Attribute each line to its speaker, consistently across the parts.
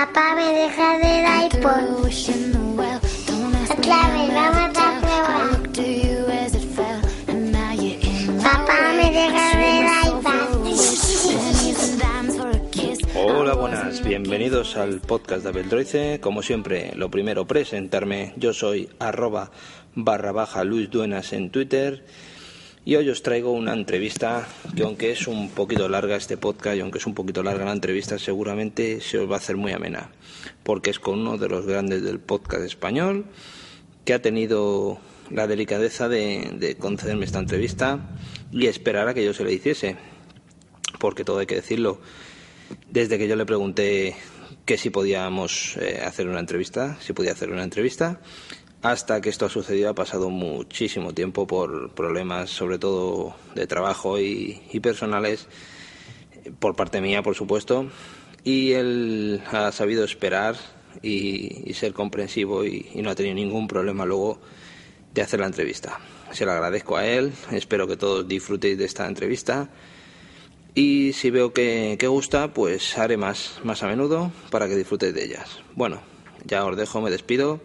Speaker 1: Papá me deja del iPod. Otra vez, vamos a probar. Papá me deja del iPad.
Speaker 2: Hola, buenas, bienvenidos al podcast de Abeldroice. Como siempre, lo primero, presentarme. Yo soy arroba barra baja Luis Duenas en Twitter. Y hoy os traigo una entrevista que aunque es un poquito larga este podcast y aunque es un poquito larga la entrevista, seguramente se os va a hacer muy amena, porque es con uno de los grandes del podcast español que ha tenido la delicadeza de, de concederme esta entrevista y esperar a que yo se le hiciese, porque todo hay que decirlo. Desde que yo le pregunté que si podíamos eh, hacer una entrevista, si podía hacer una entrevista, hasta que esto ha sucedido ha pasado muchísimo tiempo por problemas, sobre todo de trabajo y, personales, por parte mía, por supuesto, y él ha sabido esperar y, ser comprensivo y, y no ha tenido ningún problema luego de hacer la entrevista. Se lo agradezco a él, espero que todos disfrutéis de esta entrevista y si veo que, que gusta, pues haré más, más a menudo para que disfrutéis de ellas. Bueno, ya os dejo, me despido.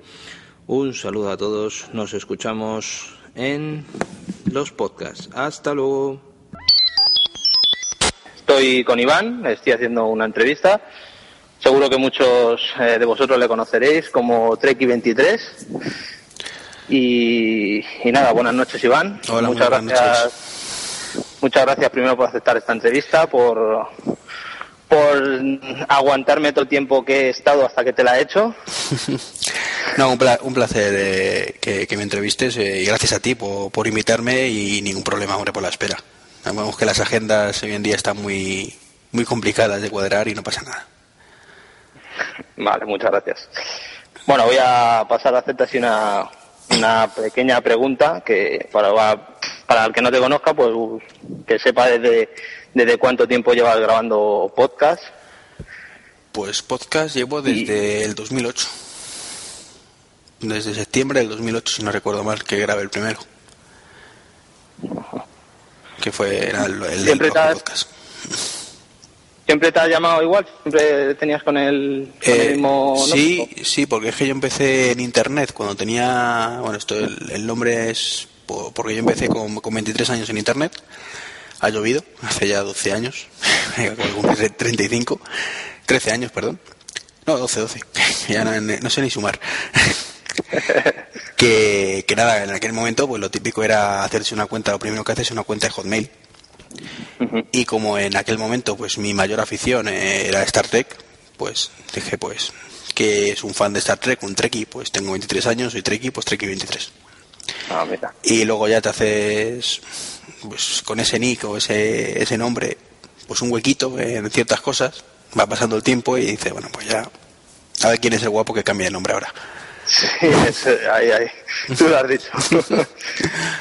Speaker 2: Un saludo a todos, nos escuchamos en los podcasts. Hasta luego. Estoy con Iván, estoy haciendo una entrevista. Seguro que muchos eh, de vosotros le conoceréis como Treki23. Y, y nada, buenas noches Iván.
Speaker 3: Hola,
Speaker 2: muchas gracias. Muchas gracias primero por aceptar esta entrevista, por, por aguantarme todo el tiempo que he estado hasta que te la he hecho.
Speaker 3: No, un, pla- un placer eh, que, que me entrevistes eh, y gracias a ti por, por invitarme y ningún problema, hombre, por la espera. Vemos que las agendas hoy en día están muy, muy complicadas de cuadrar y no pasa nada.
Speaker 2: Vale, muchas gracias. Bueno, voy a pasar a hacerte así una, una pequeña pregunta que para, para el que no te conozca, pues que sepa desde, desde cuánto tiempo llevas grabando podcast.
Speaker 3: Pues podcast llevo desde el 2008. Desde septiembre del 2008, si no recuerdo mal, que grabé el primero. Que fue era el, el, el
Speaker 2: has-
Speaker 3: podcast.
Speaker 2: ¿Siempre te has llamado igual? ¿Siempre tenías con el, con el
Speaker 3: Eh,
Speaker 2: mismo nombre?
Speaker 3: sí, sí, porque es que yo empecé en internet cuando tenía, bueno, esto el, el nombre es po- porque yo empecé con, con 23 años en internet. Ha llovido, hace ya 12 años, acabo de cumplir 35, 13 años, perdón. No, 12, 12. Ya no, no sé ni sumar. que, que nada, en aquel momento pues lo típico era hacerse una cuenta, lo primero que haces es una cuenta de Hotmail. Y como en aquel momento pues mi mayor afición eh, era Star Trek, pues dije pues que es un fan de Star Trek, un Trekkie, pues tengo 23 años, soy Trekkie, pues Trekkie 23.
Speaker 2: Ah, mira.
Speaker 3: Y luego ya te haces pues con ese nick o ese, ese nombre, pues un huequito en ciertas cosas, va pasando el tiempo y dice, bueno, pues ya, a ver quién es el guapo que cambia el nombre ahora.
Speaker 2: Sí, es, ahí, ahí. Tú lo has dicho.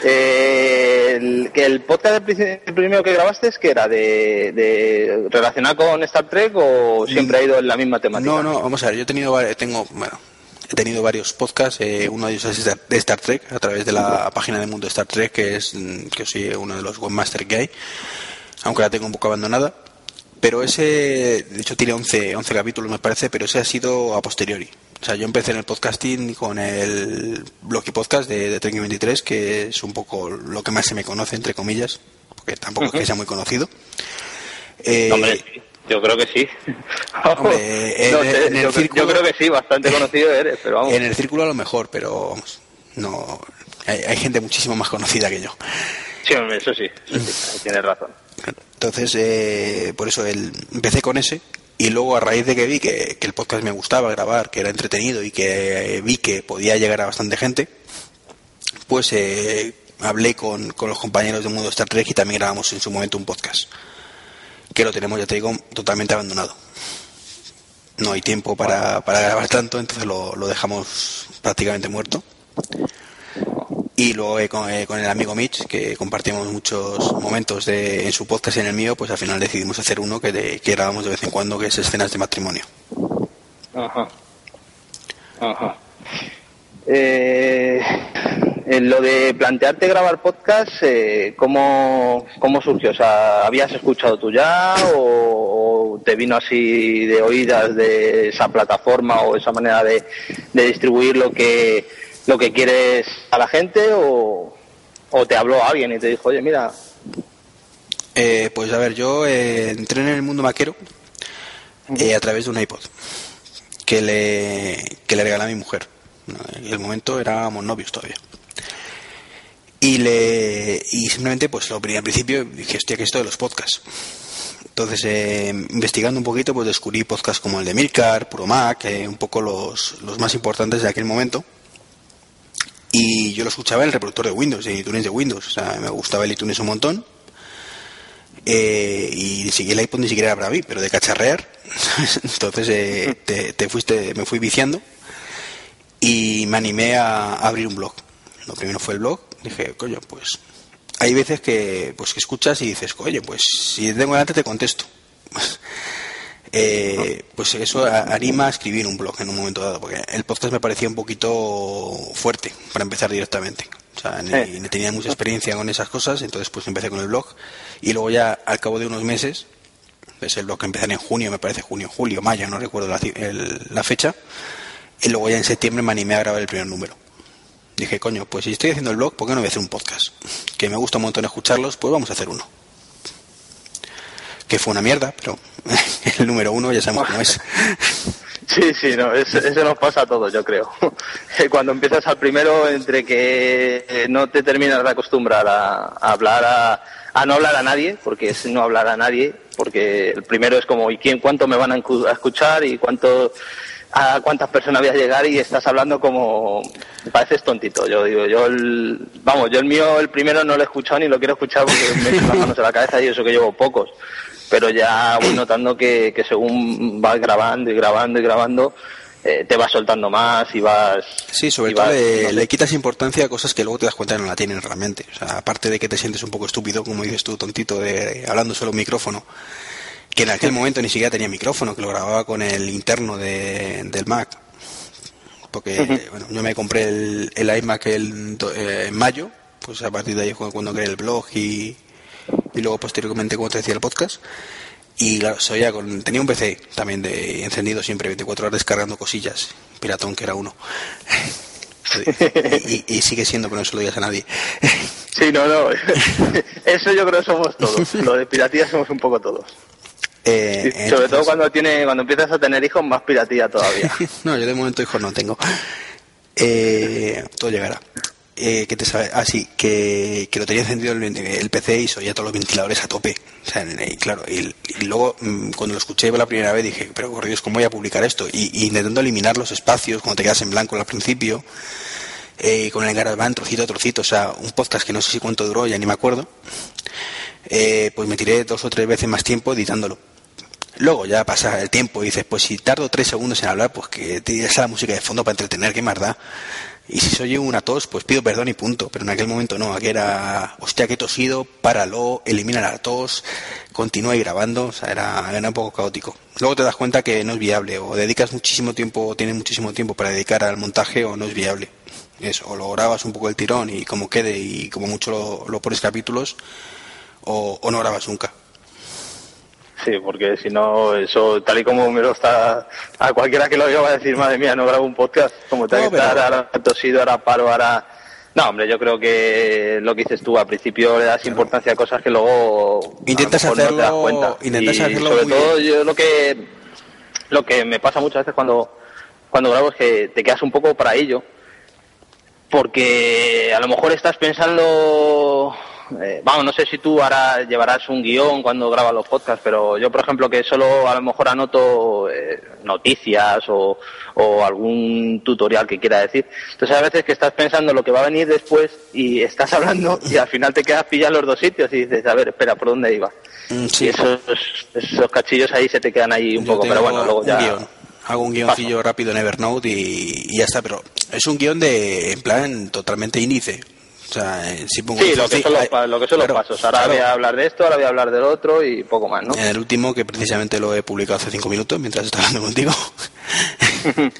Speaker 2: Eh, el, que el podcast el primero que grabaste es que era de, de relacionado con Star Trek o siempre ha ido en la misma temática.
Speaker 3: No, no, vamos a ver, yo he tenido, tengo, bueno, he tenido varios podcasts, eh, uno de ellos es de Star Trek, a través de la página de Mundo Star Trek, que es, mm, que soy uno de los webmasters que hay, aunque la tengo un poco abandonada, pero ese, de hecho tiene 11, 11 capítulos me parece, pero ese ha sido a posteriori. O sea, yo empecé en el podcasting con el blog y podcast de, de Trek 23, que es un poco lo que más se me conoce, entre comillas, porque tampoco es que sea muy conocido. Eh,
Speaker 2: sí, yo creo que sí.
Speaker 3: Hombre,
Speaker 2: No
Speaker 3: en-
Speaker 2: sé,
Speaker 3: en el
Speaker 2: yo,
Speaker 3: círculo-
Speaker 2: yo creo que sí, bastante conocido eres, pero vamos.
Speaker 3: En el círculo a lo mejor, pero vamos, no hay, hay gente muchísimo más conocida que yo.
Speaker 2: Sí, hombre, eso sí, eso sí, tienes razón.
Speaker 3: Entonces, eh, por eso el, empecé con ese y luego a raíz de que vi que, que el podcast me gustaba grabar, que era entretenido y que eh, vi que podía llegar a bastante gente, pues eh, hablé con, con los compañeros de Mundo Star Trek y también grabamos en su momento un podcast, que lo tenemos, ya te digo, totalmente abandonado. No hay tiempo para, para grabar tanto, entonces lo, lo dejamos prácticamente muerto. Y luego eh, con, eh, el amigo Mitch, que compartimos muchos momentos de, en su podcast y en el mío, pues al final decidimos hacer uno que, que grabamos de vez en cuando, que es escenas de matrimonio.
Speaker 2: Ajá. Ajá. Eh, en lo de plantearte grabar podcast, eh, ¿cómo, ¿cómo surgió? O sea, ¿habías escuchado tú ya o, o te
Speaker 4: vino así de oídas de esa plataforma o esa manera de, de distribuir lo que, lo que quieres a la gente o, o te habló alguien y te dijo, oye, mira.
Speaker 3: Eh, pues a ver, yo eh, entré en el mundo maquero eh, a través de un iPod que le, que le regalé a mi mujer. En el momento éramos novios todavía. Y, le, y simplemente, pues lo al principio dije, hostia, que esto de los podcasts. Entonces, eh, investigando un poquito, pues descubrí podcasts como el de Milcar, Puro Mac, eh, un poco los, los más importantes de aquel momento. Y yo lo escuchaba en el reproductor de Windows, en iTunes de Windows. O sea, me gustaba el iTunes un montón. Eh, y ni el iPod ni siquiera era para mí, pero de cacharrear. Entonces eh, te, te, fuiste, me fui viciando y me animé a, abrir un blog. Lo primero fue el blog. Dije, coño, pues hay veces que, pues, que escuchas y dices, oye, pues si tengo delante te contesto. eh, pues eso anima a escribir un blog en un momento dado, porque el podcast me parecía un poquito fuerte para empezar directamente. O sea, ni, ni tenía mucha experiencia con esas cosas, entonces pues empecé con el blog y luego ya al cabo de unos meses, es el blog que empezó en junio, me parece junio, julio, mayo, no recuerdo la, el, la fecha, y luego ya en septiembre me animé a grabar el primer número. Dije, coño, pues si estoy haciendo el blog, ¿por qué no voy a hacer un podcast? Que me gusta un montón escucharlos, pues vamos a hacer uno. Que fue una mierda, pero el número uno ya sabemos cómo es.
Speaker 4: Sí, sí, no, eso, eso, nos pasa a todos, yo creo. Cuando empiezas al primero, entre que no te terminas de acostumbrar a, a hablar, a, a, no hablar a nadie, porque es no hablar a nadie, porque el primero es como, ¿y quién, cuánto me van a escuchar y cuánto a cuántas personas voy a llegar y estás hablando como pareces tontito. Yo digo yo el, vamos yo el mío el primero no lo he escuchado ni lo quiero escuchar porque me echo las manos en la cabeza y eso que llevo pocos. Pero ya voy notando que, que según vas grabando y grabando y grabando eh, te vas soltando más y vas
Speaker 3: sí sobre todo vas, le, no le, quitas importancia a cosas que luego te das cuenta que no la tienen realmente. O sea aparte de que te sientes un poco estúpido como dices tú tontito de hablando solo un micrófono que en aquel momento ni siquiera tenía micrófono, que lo grababa con el interno de, del Mac. Porque uh -huh. bueno, yo me compré el, el iMac el, eh, en mayo, pues a partir de ahí fue cuando creé el blog y, y luego posteriormente, como te decía, el podcast. Y claro, con, tenía un PC también de encendido siempre, 24 horas descargando cosillas, piratón que era uno. y, y, sigue siendo, pero no se lo digas a nadie.
Speaker 4: Sí, no, no. Eso yo creo que somos todos. Lo de piratía somos un poco todos. Eh, sobre todo cuando tiene cuando empiezas a tener hijos más piratía todavía.
Speaker 3: No yo de momento hijos no tengo. Eh, todo llegará. Eh, que te sabe ah sí que, que lo tenía encendido el, el, PC y soy ya todos los ventiladores a tope. O sea, y claro y, y, luego mm, cuando lo escuché por la primera vez dije pero por Dios cómo voy a publicar esto y, y intentando eliminar los espacios cuando te quedas en blanco al principio eh, con el engarabán trocito a trocito o sea un podcast que no sé si cuánto duró ya ni me acuerdo eh, pues me tiré dos o tres veces más tiempo editándolo Luego ya pasa el tiempo y dices, pues si tardo tres segundos en hablar, pues que te la música de fondo para entretener, qué más da. Y si soy una tos, pues pido perdón y punto. Pero en aquel momento no, aquí era, hostia, que he tosido, páralo, elimina la tos, continúa grabando, o sea, era, un poco caótico. Luego te das cuenta que no es viable, o dedicas muchísimo tiempo, o tienes muchísimo tiempo para dedicar al montaje, o no es viable. Eso, o lo grabas un poco el tirón y como quede, y como mucho lo, lo pones capítulos, o, o no grabas nunca.
Speaker 4: Sí, porque si no, eso, tal y como me lo está, a cualquiera que lo oiga va a decir, madre mía, no grabo un podcast, como te no, pero... ahora tosido, ahora paro, ahora... No, hombre, yo creo que lo que dices tú, al principio le das claro. importancia a cosas que luego
Speaker 3: intentas hacerlo, no te das cuenta. Intentas
Speaker 4: y
Speaker 3: hacerlo
Speaker 4: sobre
Speaker 3: muy
Speaker 4: todo
Speaker 3: bien.
Speaker 4: yo lo que lo que me pasa muchas veces cuando cuando grabo es que te quedas un poco para ello, porque a lo mejor estás pensando eh, vamos, no sé si tú ahora llevarás un guion cuando grabas los podcasts, pero yo, por ejemplo, que solo a lo mejor anoto eh, noticias o, o, algún tutorial que quiera decir. Entonces, a veces que estás pensando lo que va a venir después y estás hablando y al final te quedas pillado en los dos sitios y dices, a ver, espera, ¿por dónde iba?
Speaker 3: Mm, sí.
Speaker 4: Y esos, esos cachillos ahí se te quedan ahí un yo poco, pero bueno, luego ya...
Speaker 3: Guión. Hago un guioncillo Paso. rápido en Evernote y, y ya está, pero es un guion de, en plan, totalmente índice sea, eh, si pongo
Speaker 4: sí, lo que, son los, lo que son claro, los pasos. Ahora claro. voy a hablar de esto, ahora voy a hablar del otro y poco más, ¿no?
Speaker 3: En el último, que precisamente lo he publicado hace cinco minutos mientras estaba hablando contigo,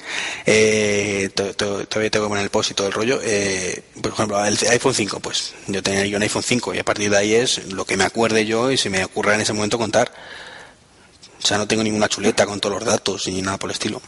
Speaker 3: eh, todavía tengo que poner el post y todo el rollo. Eh, por ejemplo, el iPhone 5, pues yo tenía yo un iPhone 5 y a partir de ahí es lo que me acuerde yo y si me ocurra en ese momento contar. O sea, no tengo ninguna chuleta con todos los datos ni nada por el estilo.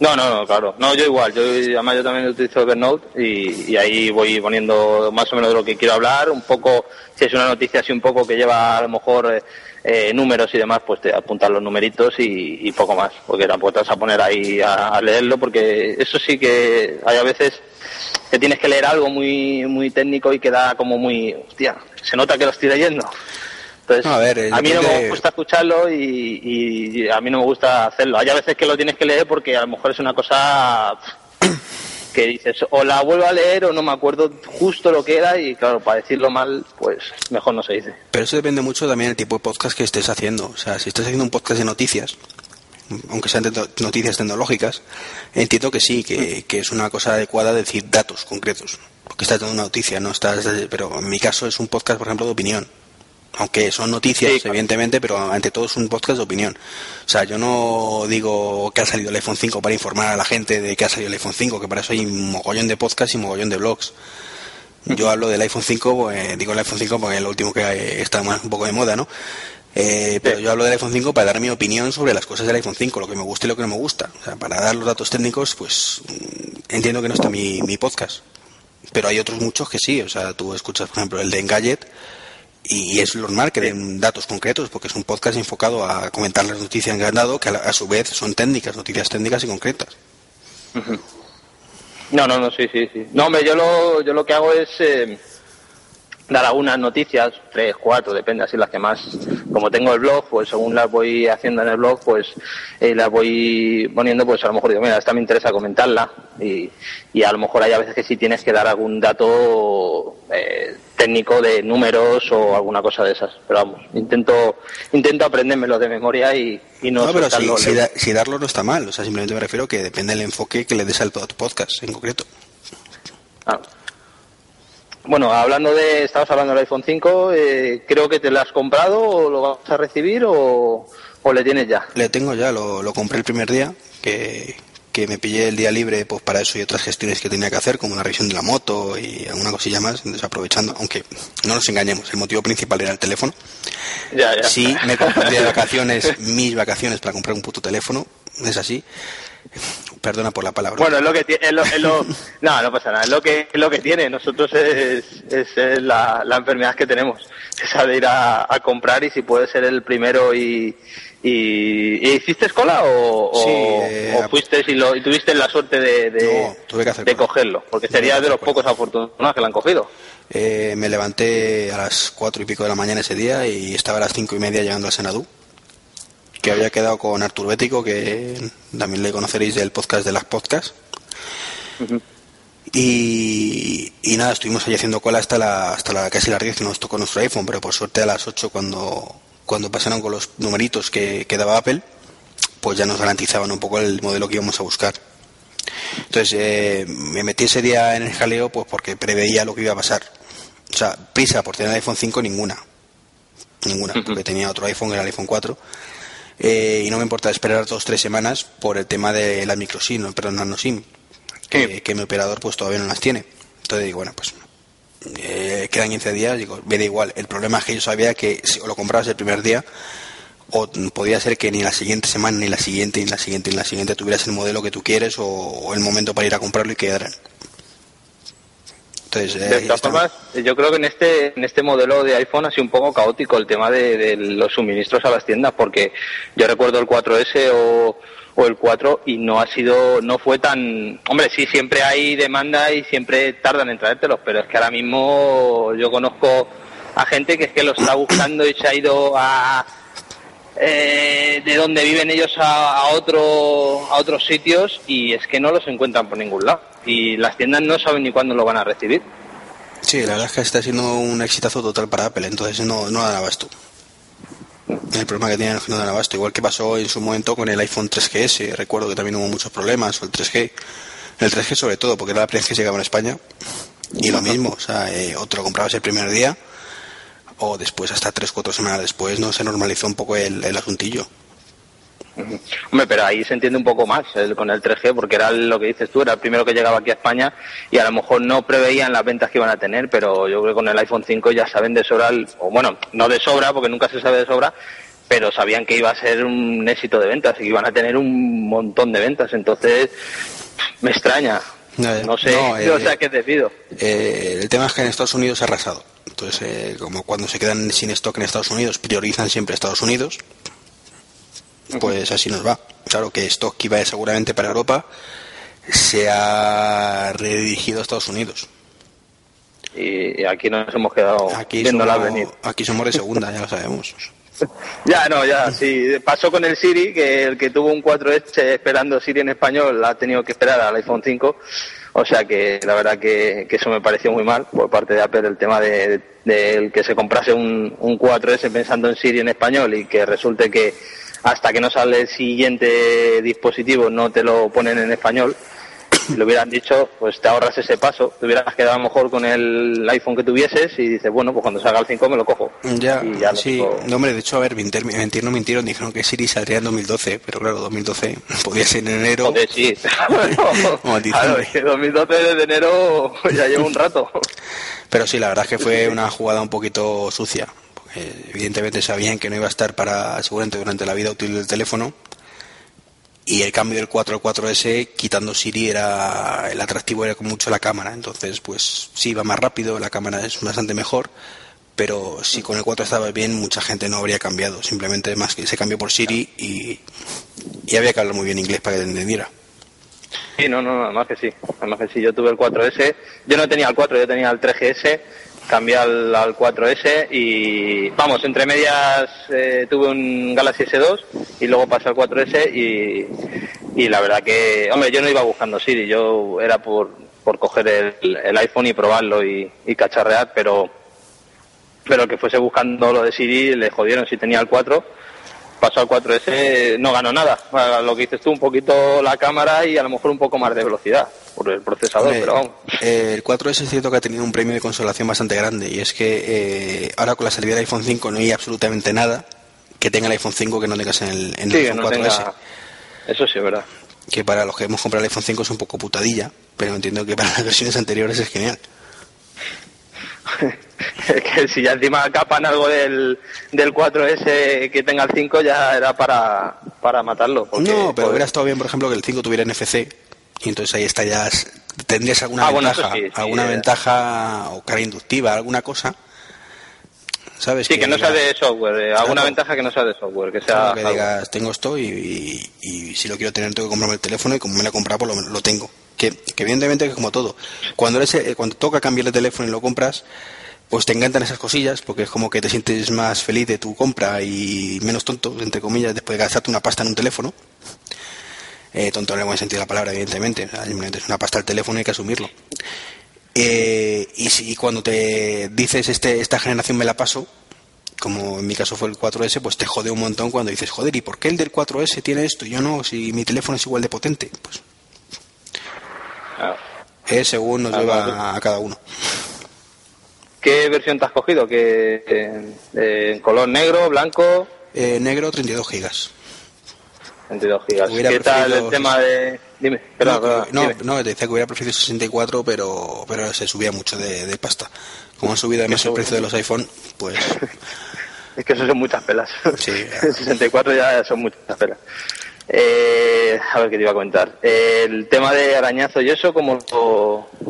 Speaker 4: No, no, no, claro. No, yo igual. Yo, además, yo también utilizo Evernote y, y ahí voy poniendo más o menos de lo que quiero hablar. Un poco, si es una noticia así un poco que lleva a lo mejor eh, eh, números y demás, pues te apuntas los numeritos y, poco más. Porque tampoco te vas a poner ahí a, leerlo porque eso sí que hay a veces que tienes que leer algo muy, muy técnico y queda como muy, hostia, se nota que lo estoy leyendo a, mí no me gusta escucharlo y, a mí no me gusta hacerlo. Hay a veces que lo tienes que leer porque a lo mejor es una cosa que dices o la vuelvo a leer o no me acuerdo justo lo que era y claro, para decirlo mal, pues mejor no se dice.
Speaker 3: Pero eso depende mucho también del tipo de podcast que estés haciendo. O sea, si estás haciendo un podcast de noticias, aunque sean noticias tecnológicas, entiendo que sí, que, que es una cosa adecuada decir datos concretos. Porque estás dando una noticia, no estás... Pero en mi caso es un podcast, por ejemplo, de opinión aunque son noticias, evidentemente, pero ante todo es un podcast de opinión. O sea, yo no digo que ha salido el iPhone 5 para informar a la gente de que ha salido el iPhone 5, que para eso hay un mogollón de podcasts y un mogollón de blogs. Yo hablo del iPhone 5, pues, digo el iPhone 5 porque es lo último que está más, un poco de moda, ¿no? Eh, pero yo hablo del iPhone 5 para dar mi opinión sobre las cosas del iPhone 5, lo que me gusta y lo que no me gusta. O sea, para dar los datos técnicos, pues mm, entiendo que no está mi, mi podcast. Pero hay otros muchos que sí. O sea, tú escuchas, por ejemplo, el de Engadget y es normal que den datos concretos porque es un podcast enfocado a comentar las noticias que han dado que a, su vez son técnicas, noticias técnicas y concretas.
Speaker 4: No, no, no, sí, sí, sí. No, hombre, yo lo, yo lo que hago es eh, dar algunas noticias, tres, cuatro, depende, así las que más, como tengo el blog, pues según las voy haciendo en el blog, pues eh, las voy poniendo, pues a lo mejor digo, mira, esta me interesa comentarla y, y a lo mejor hay a veces que sí tienes que dar algún dato eh, técnico de números o alguna cosa de esas, pero vamos, intento intento aprendérmelo de memoria y, y no...
Speaker 3: No, pero si, darlo no está mal, o sea, simplemente me refiero que depende del enfoque que le des al podcast en concreto.
Speaker 4: Ah. Bueno, hablando de, estabas hablando del iPhone 5, eh, creo que te lo has comprado o lo vas a recibir o, le tienes ya.
Speaker 3: Le tengo ya, lo, lo compré el primer día, que, que me pillé el día libre pues para eso y otras gestiones que tenía que hacer, como una revisión de la moto y alguna cosilla más, desaprovechando, aunque no nos engañemos, el motivo principal era el teléfono.
Speaker 4: Ya, ya.
Speaker 3: Sí, me compré de vacaciones, mis vacaciones para comprar un puto teléfono, es así. Perdona por la palabra.
Speaker 4: Bueno, es lo que tiene, lo, no, no pasa nada, es lo que, es lo que tiene. Nosotros es, es, la, la, enfermedad que tenemos, esa de ir a, comprar y si puede ser el primero y, y, hiciste cola o,
Speaker 3: o,
Speaker 4: fuiste y, lo, y tuviste la suerte de, de, cogerlo, porque sería de los pocos afortunados que lo han cogido.
Speaker 3: Eh, me levanté a las cuatro y pico de la mañana ese día y estaba a las cinco y media llegando al Senadú que había quedado con Artur Bético, que también le conoceréis del podcast de las podcasts. y, y, nada, estuvimos ahí haciendo cola hasta la, hasta la casi las 10 que nos tocó nuestro iPhone, pero por suerte a las 8 cuando, cuando pasaron con los numeritos que, que daba Apple, pues ya nos garantizaban un poco el modelo que íbamos a buscar. Entonces eh, me metí ese día en el jaleo pues porque preveía lo que iba a pasar. O sea, prisa por tener el iPhone 5 ninguna. Ninguna, porque tenía otro iPhone, era el iPhone 4 eh, y no me importa esperar dos o tres semanas por el tema de la microSIM, perdón, nanoSIM, que, que mi operador pues todavía no las tiene. Entonces digo, bueno, pues eh, quedan 15 días, digo, me da igual. El problema es que yo sabía que si lo comprabas el primer día, o podía ser que ni la siguiente semana, ni la siguiente, ni la siguiente, ni la siguiente tuvieras el modelo que tú quieres o, el momento para ir a comprarlo y quedaran.
Speaker 4: Entonces, de todas formas, yo creo que en este en este modelo de iPhone ha sido un poco caótico el tema de, los suministros a las tiendas, porque yo recuerdo el 4S o, o, el 4 y no ha sido, no fue tan, hombre, sí siempre hay demanda y siempre tardan en traértelos, pero es que ahora mismo yo conozco a gente que es que lo está buscando y se ha ido a eh, de donde viven ellos a, otro, a otros sitios y es que no los encuentran por ningún lado. Y las tiendas no saben ni cuándo lo van a recibir.
Speaker 3: Sí, la verdad es que está siendo un exitazo total para Apple, entonces no, no dan. El problema que tienen es que no dan abasto, igual que pasó en su momento con el iPhone 3GS, recuerdo que también hubo muchos problemas, o el 3G, el 3G sobre todo, porque era la primera vez que llegaba en España, y lo mismo, o sea, eh, otro comprabas el primer día, o después, hasta tres, cuatro semanas después, no se normalizó un poco el, el asuntillo.
Speaker 4: Hombre, pero ahí se entiende un poco más con el 3G, porque era lo que dices tú, era el primero que llegaba aquí a España y a lo mejor no preveían las ventas que iban a tener, pero yo creo que con el iPhone 5 ya saben de sobra, o bueno, no de sobra, porque nunca se sabe de sobra, pero sabían que iba a ser un éxito de ventas y que iban a tener un montón de ventas. Entonces, me extraña. No, sé, no, o sea, ¿qué te pido?
Speaker 3: el tema es que en Estados Unidos ha arrasado. Entonces, como cuando se quedan sin stock en Estados Unidos, priorizan siempre Estados Unidos, pues así nos va. Claro que stock que iba seguramente para Europa se ha redirigido a Estados Unidos.
Speaker 4: Y aquí nos hemos quedado aquí viéndola venir.
Speaker 3: Aquí somos de segunda, ya lo sabemos.
Speaker 4: Ya, no, ya, sí. Pasó con el Siri, que el que tuvo un 4S esperando Siri en español ha tenido que esperar al iPhone 5. O sea que la verdad que, eso me pareció muy mal por parte de Apple el tema de, que se comprase un, un 4S pensando en Siri en español y que resulte que hasta que no sale el siguiente dispositivo no te lo ponen en español si lo hubieran dicho, pues te ahorras ese paso. Te hubieras quedado a lo mejor con el iPhone que tuvieses y dices, bueno, pues cuando salga el 5 me lo cojo.
Speaker 3: Ya, sí. No, hombre, de hecho, a ver, mentir, mentir no mintieron. Dijeron que Siri saldría en 2012, pero claro, 2012 podía ser en enero.
Speaker 4: Joder, sí. claro, es que 2012 de enero ya lleva un rato.
Speaker 3: Pero sí, la verdad es que fue una jugada un poquito sucia. evidentemente sabían que no iba a estar para seguramente durante la vida útil del teléfono y el cambio del 4 al 4S quitando Siri era el atractivo era mucho la cámara. Entonces pues sí va más rápido la cámara es bastante mejor pero si con el 4 estaba bien mucha gente no habría cambiado. Simplemente más que se cambió por Siri y, y había que hablar muy bien inglés para que te entendiera.
Speaker 4: Sí no no además que sí además que sí. Yo tuve el 4S yo no tenía el 4 yo tenía el 3GS cambié al, 4S y vamos, entre medias eh, tuve un Galaxy S2 y luego pasé al 4S y, la verdad que, hombre, yo no iba buscando Siri, yo era por, por coger el, iPhone y probarlo y, y, cacharrear, pero pero que fuese buscando lo de Siri le jodieron si tenía el 4 pasó al 4S no ganó nada. Lo que dices tú, un poquito la cámara y a lo mejor un poco más de velocidad por el procesador, pero vamos.
Speaker 3: Eh, el 4S es cierto que ha tenido un premio de consolación bastante grande y es que eh, ahora con la salida del iPhone 5 no hay absolutamente nada que tenga el iPhone 5 que no tengas en el, en el iPhone 4S.
Speaker 4: Eso sí es verdad.
Speaker 3: Que para los que hemos comprado el iPhone 5 es un poco putadilla, pero entiendo que para las versiones anteriores es genial.
Speaker 4: que si ya encima capan algo del, del 4S que tenga el 5 ya era para, para matarlo.
Speaker 3: no, pero hubiera estado bien, por ejemplo, que el 5 tuviera NFC y entonces ahí está ya tendrías alguna ah, ventaja, alguna eh. ventaja o cara inductiva, alguna cosa. ¿Sabes?
Speaker 4: Sí, que, no sea de software, eh, alguna ventaja que no sea de software, que sea...
Speaker 3: que digas, tengo esto y, y, si lo quiero tener tengo que comprarme el teléfono y como me lo he comprado, pues lo, lo tengo. Que, que evidentemente es como todo. Cuando, eres, eh, cuando toca cambiar el teléfono y lo compras, pues te encantan esas cosillas porque es como que te sientes más feliz de tu compra y menos tonto, entre comillas, después de gastarte una pasta en un teléfono. Eh, tonto en el buen sentido de la palabra, evidentemente. simplemente es una pasta al teléfono y hay que asumirlo. Eh, y si cuando te dices este, esta generación me la paso, como en mi caso fue el 4S, pues te jode un montón cuando dices, joder, ¿y por qué el del 4S tiene esto y yo no? Si mi teléfono es igual de potente. Pues. Eh, según nos lleva a cada uno.
Speaker 4: ¿Qué versión te has cogido? ¿Qué, eh, ¿En color negro, blanco?
Speaker 3: Eh, negro, 32 gigas.
Speaker 4: 32 gigas. ¿Qué tal el tema de...? Dime,
Speaker 3: perdón, no, no, te decía que hubiera preferido 64, pero, pero se subía mucho de, pasta. Como ha subido además el precio de los iPhone, pues...
Speaker 4: es que eso son muchas pelas. Sí. 64 ya son muchas pelas. Eh, a ver qué te iba a comentar. el tema de arañazo y eso, ¿cómo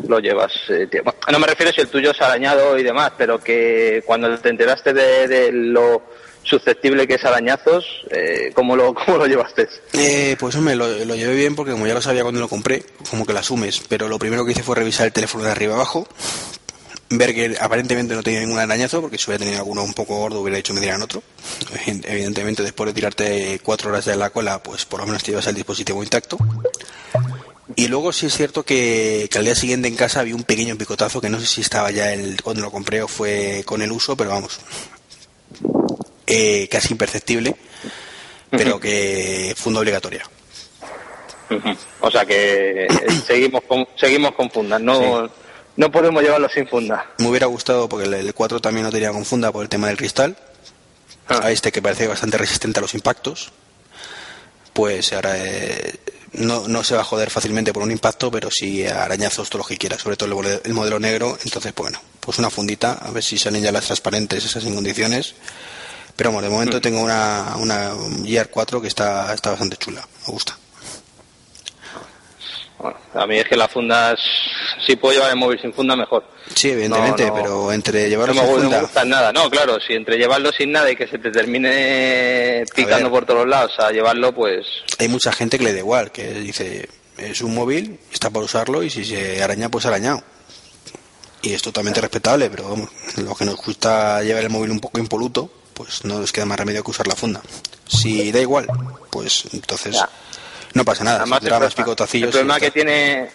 Speaker 4: lo, llevas? Eh, no me refiero si el tuyo es arañado y demás, pero que cuando te enteraste de, lo susceptible que es arañazos, eh, ¿cómo, lo, ¿cómo lo llevaste?
Speaker 3: Eh, pues hombre, lo, lo, llevé bien porque como ya lo sabía cuando lo compré, como que lo asumes, pero lo primero que hice fue revisar el teléfono de arriba abajo, ver que aparentemente no tenía ningún arañazo, porque si hubiera tenido alguno un poco gordo hubiera hecho me dieran otro. Evidentemente después de tirarte cuatro horas de la cola, pues por lo menos te llevas el dispositivo intacto. Y luego sí es cierto que, al día siguiente en casa había un pequeño picotazo que no sé si estaba ya el, cuando lo compré o fue con el uso, pero vamos, eh, casi imperceptible, pero que funda obligatoria.
Speaker 4: O sea que eh, seguimos con, seguimos con fundas, no, no podemos llevarlo sin funda.
Speaker 3: Me hubiera gustado porque el, 4 también no tenía con funda por el tema del cristal. Ah. A este que parece bastante resistente a los impactos. Pues ahora eh, no, no, se va a joder fácilmente por un impacto, pero sí arañazos, todo lo que quiera, sobre todo el, modelo negro. Entonces, bueno, pues una fundita, a ver si salen ya las transparentes, esas en condiciones. Pero bueno, de momento
Speaker 4: Mm.
Speaker 3: tengo una, una Gear 4 que está, está bastante chula, me gusta.
Speaker 4: Bueno, a mí es que las fundas, si puedo llevar el móvil sin funda, mejor.
Speaker 3: Sí, evidentemente,
Speaker 4: No, no.
Speaker 3: pero entre llevarlo
Speaker 4: no
Speaker 3: sin
Speaker 4: gu- no me
Speaker 3: funda,
Speaker 4: gustan nada. No, claro, si entre llevarlo sin nada y que se te termine picando
Speaker 3: ver.
Speaker 4: por todos lados a llevarlo, pues
Speaker 3: hay mucha gente que le da igual, que dice, es un móvil, está para usarlo y si se araña, pues arañado. Y es totalmente respetable, pero vamos, lo que nos gusta llevar el móvil un poco impoluto, pues no nos queda más remedio que usar la funda. Si da igual, pues entonces
Speaker 4: Ya.
Speaker 3: No pasa nada.
Speaker 4: además el problema- el problema que tiene...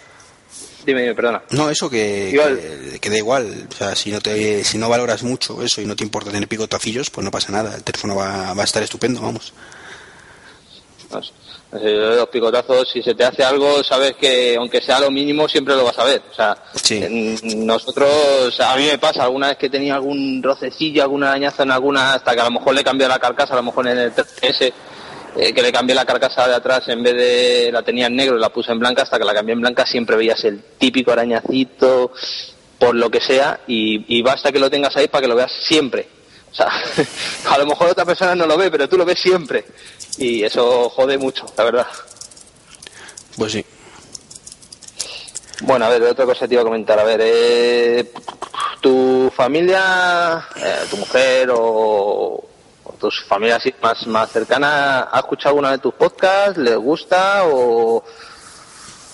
Speaker 4: Dime, dime, perdona.
Speaker 3: No, eso que,
Speaker 4: Igual.
Speaker 3: que, que da igual. O sea, si no te, si no valoras mucho eso y no te importa tener picotacillos, pues no pasa nada. El teléfono va, va a estar estupendo, vamos.
Speaker 4: No sé. Los picotazos, si se te hace algo, sabes que aunque sea lo mínimo, siempre lo vas a ver. O sea,
Speaker 3: Sí.
Speaker 4: nosotros, a mí me pasa alguna vez que tenía algún rocecillo, alguna arañazo en alguna, hasta que a lo mejor le cambié la carcasa, a lo mejor en el 3S, eh, que le cambié la carcasa de atrás en vez de la tenía en negro y la puse en blanca, hasta que la cambié en blanca siempre veías el típico arañacito, por lo que sea, y, y basta que lo tengas ahí para que lo veas siempre. O sea, a lo mejor otra persona no lo ve, pero tú lo ves siempre. Y eso jode mucho, la verdad.
Speaker 3: Pues sí.
Speaker 4: Bueno, a ver, otra cosa te iba a comentar. A ver, eh, tu familia, eh, tu mujer o tus familias más, más cercanas, ¿ha escuchado alguna de tus podcasts? ¿Les gusta o,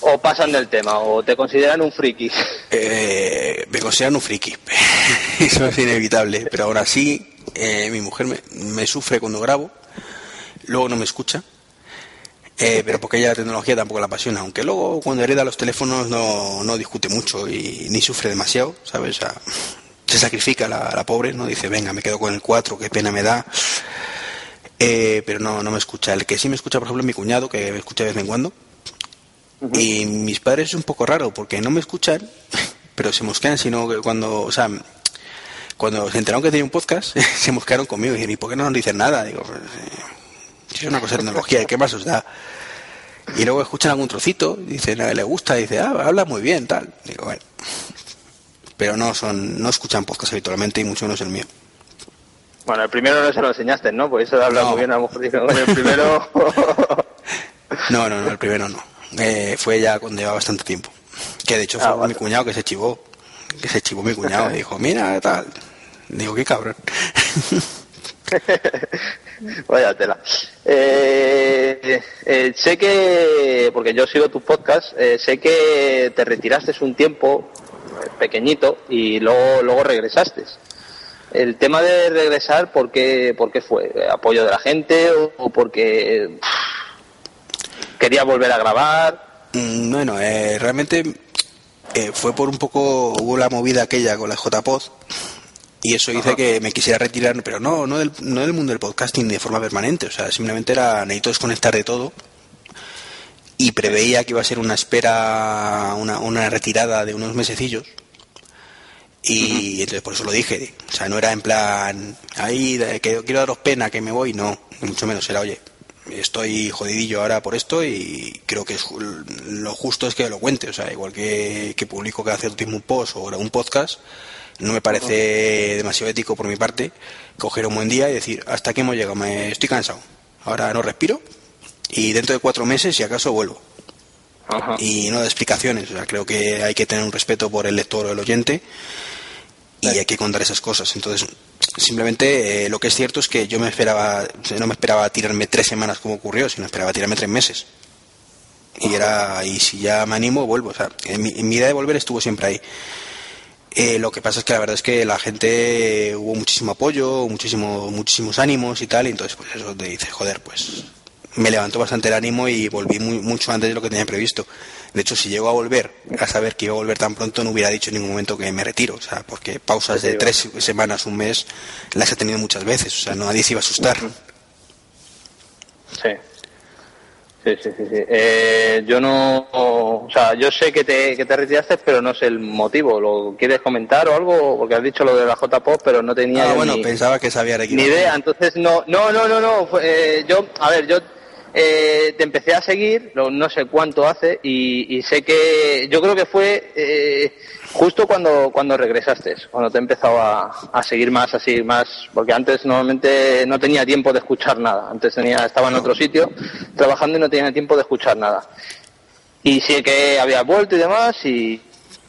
Speaker 4: o pasan del tema? ¿O te consideran un friki?
Speaker 3: Eh, me consideran un friki. Eso es inevitable. Pero ahora sí, eh, mi mujer me, me sufre cuando grabo. Luego no me escucha. Eh, pero porque ella la tecnología tampoco la apasiona. Aunque luego cuando hereda los teléfonos no, no discute mucho y ni sufre demasiado, ¿sabes? Se sacrifica la, la pobre, ¿no? Dice, venga, me quedo con el 4, qué pena me da. Eh, pero no, no me escucha. El que sí me escucha, por ejemplo, es mi cuñado, que me escucha de vez en cuando. Y mis padres es un poco raro porque no me escuchan, pero se mosquean, sino que cuando, o sea, cuando se enteraron que tenía un podcast, se mosquearon conmigo y dicen, ¿y por qué no nos dicen nada? Digo, pues, eh, es una cosa de tecnología, ¿qué más os da? Y luego escuchan algún trocito, dicen, a le gusta, dice, ah, habla muy bien, tal. Digo, bueno. Pero no son, no escuchan podcast habitualmente y mucho menos el mío.
Speaker 4: Bueno, el primero no se lo enseñaste, ¿no? Pues eso habla
Speaker 3: No.
Speaker 4: muy bien, a lo mejor dije, "Bueno, el primero...
Speaker 3: No, no, no, el primero no. Eh, fue ya cuando lleva bastante tiempo. Que de hecho fue
Speaker 4: Ah, vale.
Speaker 3: mi cuñado que se chivó. Que se chivó mi cuñado dijo, mira, tal. Digo, qué cabrón.
Speaker 4: Vaya tela. Eh, eh, sé que, porque yo sigo tus podcasts, eh, sé que te retiraste un tiempo pequeñito y luego, luego regresaste. El tema de regresar, ¿por qué, por qué fue? ¿Apoyo de la gente o, o porque quería volver a grabar?
Speaker 3: Mm, Bueno, eh, realmente eh, fue por un poco, hubo la movida aquella con la JPod y eso hizo que me quisiera retirar, pero no, no del, no del mundo del podcasting de forma permanente, o sea, simplemente era, necesito desconectar de todo y preveía que iba a ser una espera, una, una retirada de unos mesecillos. Y entonces por eso lo dije, o sea, no era en plan, ahí, que quiero daros pena que me voy, no, mucho menos, era, oye, estoy jodidillo ahora por esto y creo que es lo justo es que lo cuente, o sea, igual que, que publico cada cierto tiempo un post o un podcast, no me parece demasiado ético por mi parte coger un buen día y decir, hasta aquí hemos llegado, me estoy cansado, ahora no respiro y dentro de cuatro meses si acaso vuelvo
Speaker 4: Ajá.
Speaker 3: y no de explicaciones. O sea, creo que hay que tener un respeto por el lector o el oyente y hay que contar esas cosas. Entonces, simplemente eh, lo que es cierto es que yo me esperaba, no me esperaba tirarme tres semanas como ocurrió, sino esperaba tirarme tres meses. Y era, y si ya me animo, vuelvo. O sea, en mi, en mi idea de volver estuvo siempre ahí. Eh, lo que pasa es que la verdad es que la gente eh, hubo muchísimo apoyo, muchísimo, muchísimos ánimos y tal, y entonces pues eso te dice, joder, pues me levantó bastante el ánimo y volví muy, mucho antes de lo que tenía previsto. De hecho, si llego a volver, a saber que iba a volver tan pronto, no hubiera dicho en ningún momento que me retiro, o sea, porque pausas de tres semanas, un mes, las he tenido muchas veces, o sea, no nadie se iba a asustar.
Speaker 4: Sí. Sí, sí, sí. sí. Eh, yo no. O sea, yo sé que te, que te retiraste, pero no sé el motivo. ¿Lo quieres comentar o algo? Porque has dicho lo de la J-Pop, pero no tenía.
Speaker 3: Ah, bueno,
Speaker 4: ni,
Speaker 3: pensaba que sabía
Speaker 4: ni idea. Entonces, no, no, no, no. no eh, yo, a ver, yo eh, te empecé a seguir, no, sé cuánto hace, y, sé que yo creo que fue eh, justo cuando, cuando regresaste, cuando te he empezado a, seguir más, así, más, porque antes normalmente no tenía tiempo de escuchar nada, antes tenía, estaba en otro sitio trabajando y no tenía tiempo de escuchar nada. Y sé que había vuelto y demás, y,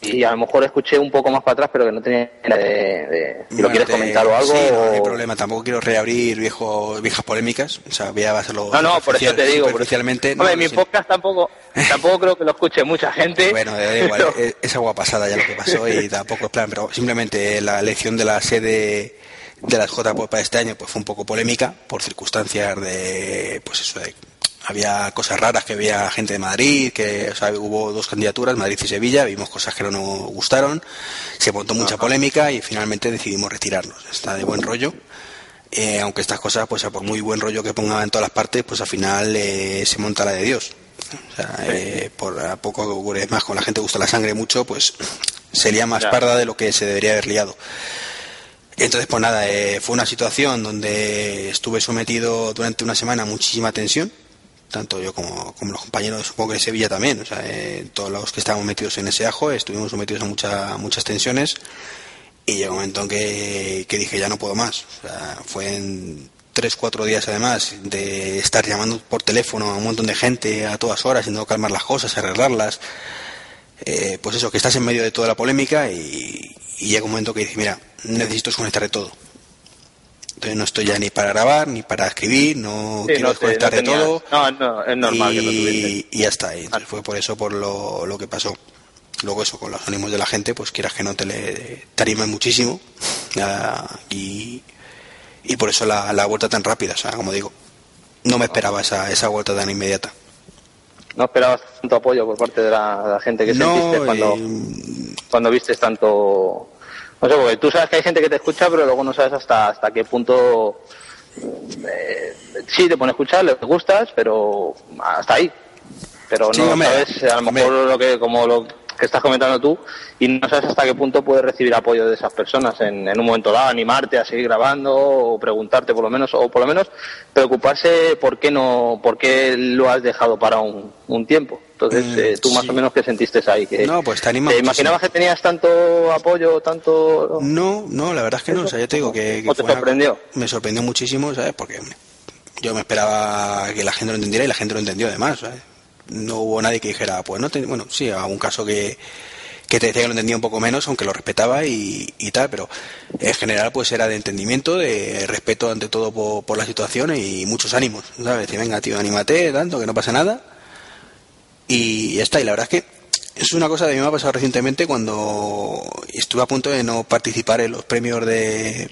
Speaker 4: y a lo mejor escuché un poco más para atrás, pero que no tenía de, de si lo quieres comentar o algo.
Speaker 3: Sí, no, hay problema, tampoco quiero reabrir viejo, viejas polémicas, o sea, voy a hacerlo.
Speaker 4: No, no, por eso te digo.
Speaker 3: Superficialmente.
Speaker 4: Hombre, mi podcast tampoco, tampoco creo que lo escuche mucha gente.
Speaker 3: Bueno, da igual, es, agua pasada ya lo que pasó y tampoco es plan, pero simplemente la elección de la sede de las JPOP para este año pues fue un poco polémica por circunstancias de, pues eso, de había cosas raras, que había gente de Madrid, que hubo dos candidaturas, Madrid y Sevilla, vimos cosas que no nos gustaron, se montó mucha polémica y finalmente decidimos retirarnos. Está de buen rollo. Eh, aunque estas cosas, pues por muy buen rollo que pongan en todas las partes, pues al final eh, se monta la de Dios. O sea, eh, por a poco ocurre más, con la gente gusta la sangre mucho, pues sería más parda de lo que se debería haber liado. Entonces, pues nada, fue una situación donde estuve sometido durante una semana a muchísima tensión, tanto yo como, como los compañeros, supongo que de Sevilla también, o sea, eh, todos los que estábamos metidos en ese ajo, estuvimos sometidos a mucha, muchas tensiones y llegó un momento en que, dije ya no puedo más. O sea, fue en tres, cuatro días además de estar llamando por teléfono a un montón de gente a todas horas, intentando calmar las cosas, arreglarlas. Eh, pues eso, que estás en medio de toda la polémica y, y llega un momento que dices, mira, necesito desconectar de todo entonces no estoy ya ni para grabar, ni para escribir, no quiero desconectar de todo.
Speaker 4: No, no, es normal
Speaker 3: y,
Speaker 4: que
Speaker 3: Y ya está. Y fue por eso, por lo, lo que pasó. Luego eso, con los ánimos de la gente, pues quieras que no te le te muchísimo. y, y por eso la, la vuelta tan rápida, o sea, como digo, no me esperaba esa, esa vuelta tan inmediata.
Speaker 4: ¿No esperabas tanto apoyo por parte de la, gente que sentiste cuando, eh, cuando viste tanto no sé, porque tú sabes que hay gente que te escucha, pero luego no sabes hasta, hasta qué punto eh, sí te pone a escuchar, le gustas, pero hasta ahí. Pero no sabes a lo mejor lo que, como lo que estás comentando tú, y no sabes hasta qué punto puedes recibir apoyo de esas personas en, en un momento dado, animarte a seguir grabando, o preguntarte por lo menos, o por lo menos preocuparse por qué no, por qué lo has dejado para un, un tiempo. Entonces, mm, eh, tú más o menos qué sentiste ahí. Que,
Speaker 3: no, pues te
Speaker 4: ¿Te imaginabas que tenías tanto apoyo, tanto...?
Speaker 3: No, no, la verdad es que no. O sea, yo te digo que...
Speaker 4: te sorprendió?
Speaker 3: me sorprendió muchísimo, ¿sabes? Porque yo me esperaba que la gente lo entendiera y la gente lo entendió además, ¿sabes? No hubo nadie que dijera, pues no, te... bueno, sí, algún caso que que te decía que lo entendía un poco menos, aunque lo respetaba y, y, tal, pero en general pues era de entendimiento, de respeto ante todo por, por la situación y muchos ánimos, ¿sabes? Decir, venga, tío, anímate, tanto, que no pasa nada y ya está, y la verdad es que es una cosa que me ha pasado recientemente cuando estuve a punto de no participar en los premios de,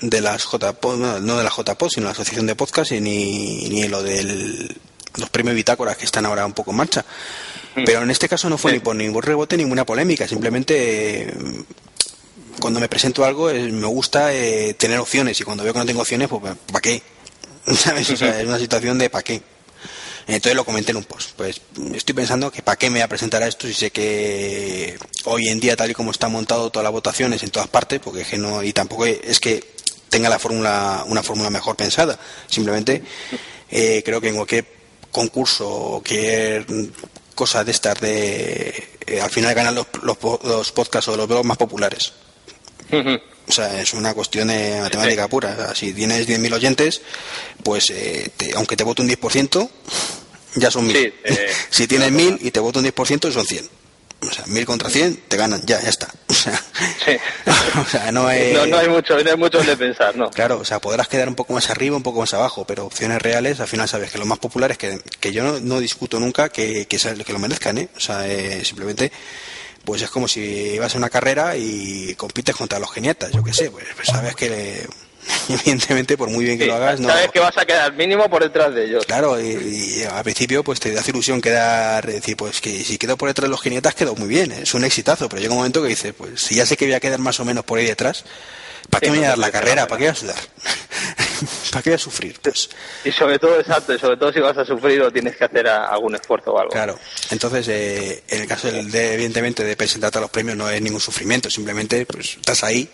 Speaker 3: de las JPod, no de la JPod, sino la Asociación de Podcast, y ni, ni lo de los premios Bitácoras que están ahora un poco en marcha. Mm. Pero en este caso no fue ni por ningún rebote, ninguna polémica, simplemente cuando me presento algo me gusta eh, tener opciones y cuando veo que no tengo opciones, pues ¿para qué? ¿Sabes? O sea, es una situación de ¿para qué? Entonces lo comenté en un post. Pues estoy pensando que para qué me voy a presentar a esto si sé que hoy en día, tal y como está montado todas las votaciones en todas partes, porque es que no, y tampoco es que tenga la fórmula, una fórmula mejor pensada. Simplemente eh, creo que en cualquier concurso o cualquier cosa de estas de eh, al final ganan los, los, podcasts o los blogs más populares. O sea, es una cuestión de matemática pura. si tienes 10.000 oyentes, pues eh, aunque te vote un 10%, ya son 1.000. Eh, si tienes 1.000 y te voto un 10%, son 100. O sea, 1.000 contra 100 te ganan, ya, ya está.
Speaker 4: O sea, no, hay... No, hay mucho, no hay mucho de pensar, ¿no?
Speaker 3: Claro, o sea, podrás quedar un poco más arriba, un poco más abajo, pero opciones reales, al final sabes que lo más popular es que, que yo no, no discuto nunca que, que, que lo merezcan, ¿eh? O sea, eh, simplemente pues es como si vas a una carrera y compites contra los genietas, yo qué sé, pues, pues sabes que evidentemente por muy bien que lo hagas no
Speaker 4: sabes que vas a quedar mínimo por detrás de ellos
Speaker 3: claro y, al principio pues te da ilusión quedar decir pues que si quedo por detrás de los genietas quedo muy bien es un exitazo pero llega un momento que dices pues si ya sé que voy a quedar más o menos por ahí detrás ¿Para qué me voy a dar la carrera? ¿Para qué voy a sudar? ¿Para qué voy a sufrir? Pues?
Speaker 4: Y sobre todo, exacto, y sobre todo si vas a sufrir o tienes que hacer algún esfuerzo o algo.
Speaker 3: Claro, entonces eh, en el caso de, evidentemente de presentarte a los premios no es ningún sufrimiento, simplemente pues estás ahí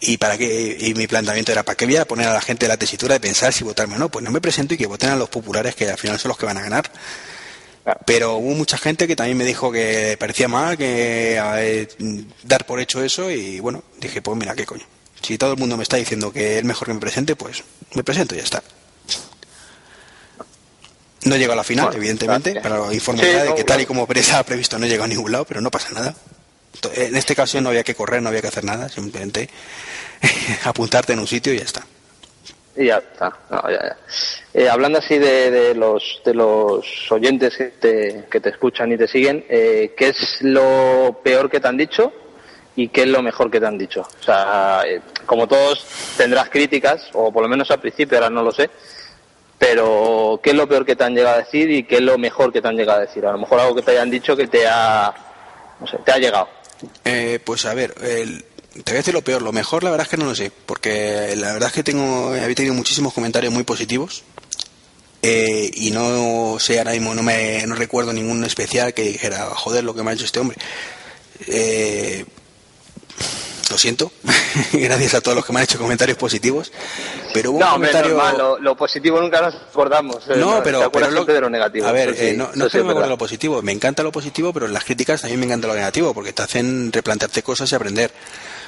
Speaker 3: y para qué y mi planteamiento era para qué voy a poner a la gente la tesitura de pensar si votarme o no pues no me presento y que voten a los populares que al final son los que van a ganar. Pero hubo mucha gente que también me dijo que parecía mal que dar por hecho eso y bueno dije pues mira qué coño. Si todo el mundo me está diciendo que es mejor que me presente pues me presento y ya está. No llegó a la final, evidentemente, pero informo de que tal y como estaba previsto no llegó a ningún lado, pero no pasa nada. En este caso no había que correr, no había que hacer nada, simplemente apuntarte en un sitio y ya está.
Speaker 4: Y ya está. Eh, hablando así de, los de los oyentes que te, que te escuchan y te siguen, eh, ¿qué es lo peor que te han dicho y qué es lo mejor que te han dicho? O sea, eh, como todos tendrás críticas, o por lo menos al principio, ahora no lo sé, pero ¿qué es lo peor que te han llegado a decir y qué es lo mejor que te han llegado a decir? A lo mejor algo que te hayan dicho que te ha, no sé, te ha llegado.
Speaker 3: Eh, pues a ver, el, te voy a decir lo peor, lo mejor la verdad es que no lo sé, porque la verdad es que tengo, había tenido muchísimos comentarios muy positivos eh, y no sé, ahora mismo no, me, no recuerdo ningún especial que dijera, joder, lo que me ha hecho este hombre. Eh, lo siento, gracias a todos los que me han hecho comentarios positivos, pero hubo
Speaker 4: no,
Speaker 3: un comentario...
Speaker 4: lo, positivo nunca nos acordamos.
Speaker 3: Eh, no, pero,
Speaker 4: pero lo... de lo negativo.
Speaker 3: A ver, eh, no, no es que me acuerdo de lo positivo, me encanta lo positivo, pero en las críticas también me encanta lo negativo, porque te hacen replantearte cosas y aprender.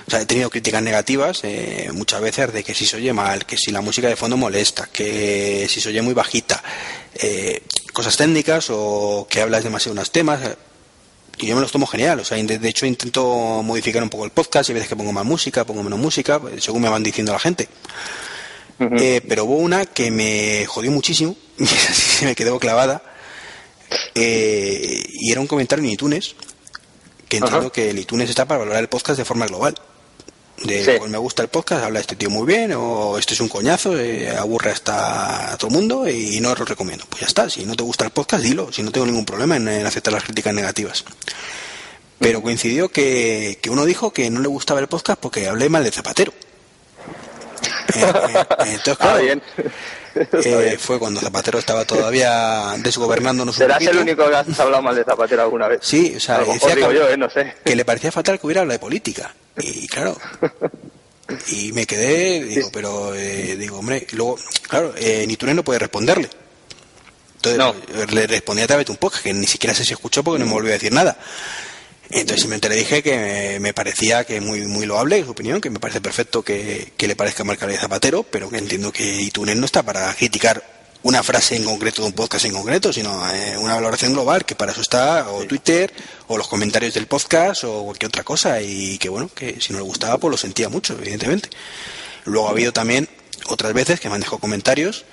Speaker 3: O sea, he tenido críticas negativas eh, muchas veces de que si se oye mal, que si la música de fondo molesta, que si se oye muy bajita, cosas técnicas o que hablas demasiado de unos temas y yo me los tomo genial. O sea, de, hecho intento modificar un poco el podcast. Y veces que pongo más música, pongo menos música, pues, según me van diciendo la gente. Eh, pero hubo una que me jodió muchísimo, y se me quedó clavada. Eh, y era un comentario en iTunes, que entiendo que el iTunes está para valorar el podcast de forma global de pues me gusta el podcast, habla este tío muy bien, o esto es un coñazo, eh, aburre hasta a todo el mundo y no lo recomiendo. Pues ya está, si no te gusta el podcast, dilo, si no tengo ningún problema en, aceptar las críticas negativas. Pero coincidió que, uno dijo que no le gustaba el podcast porque hablé mal de Zapatero. Eh, eh, entonces, claro, fue cuando Zapatero estaba todavía desgobernándonos
Speaker 4: ¿Serás el único que has hablado mal de Zapatero alguna vez?
Speaker 3: Sí, o sea, decía que, que le parecía fatal que hubiera hablado de política. Y claro, y me quedé, digo, pero, eh, digo, hombre, luego, claro, eh, ni no puede responderle. Entonces le respondí a través de un podcast que ni siquiera sé si escuchó porque no me volvió a decir nada. Entonces simplemente le dije que me, parecía que muy muy loable su opinión, que me parece perfecto que, que le parezca marcar de Zapatero, pero que entiendo que iTunes no está para criticar una frase en concreto de un podcast en concreto, sino eh, una valoración global, que para eso está o Twitter, o los comentarios del podcast, o cualquier otra cosa, y que bueno, que si no le gustaba, pues lo sentía mucho, evidentemente. Luego ha habido también otras veces que me han dejado comentarios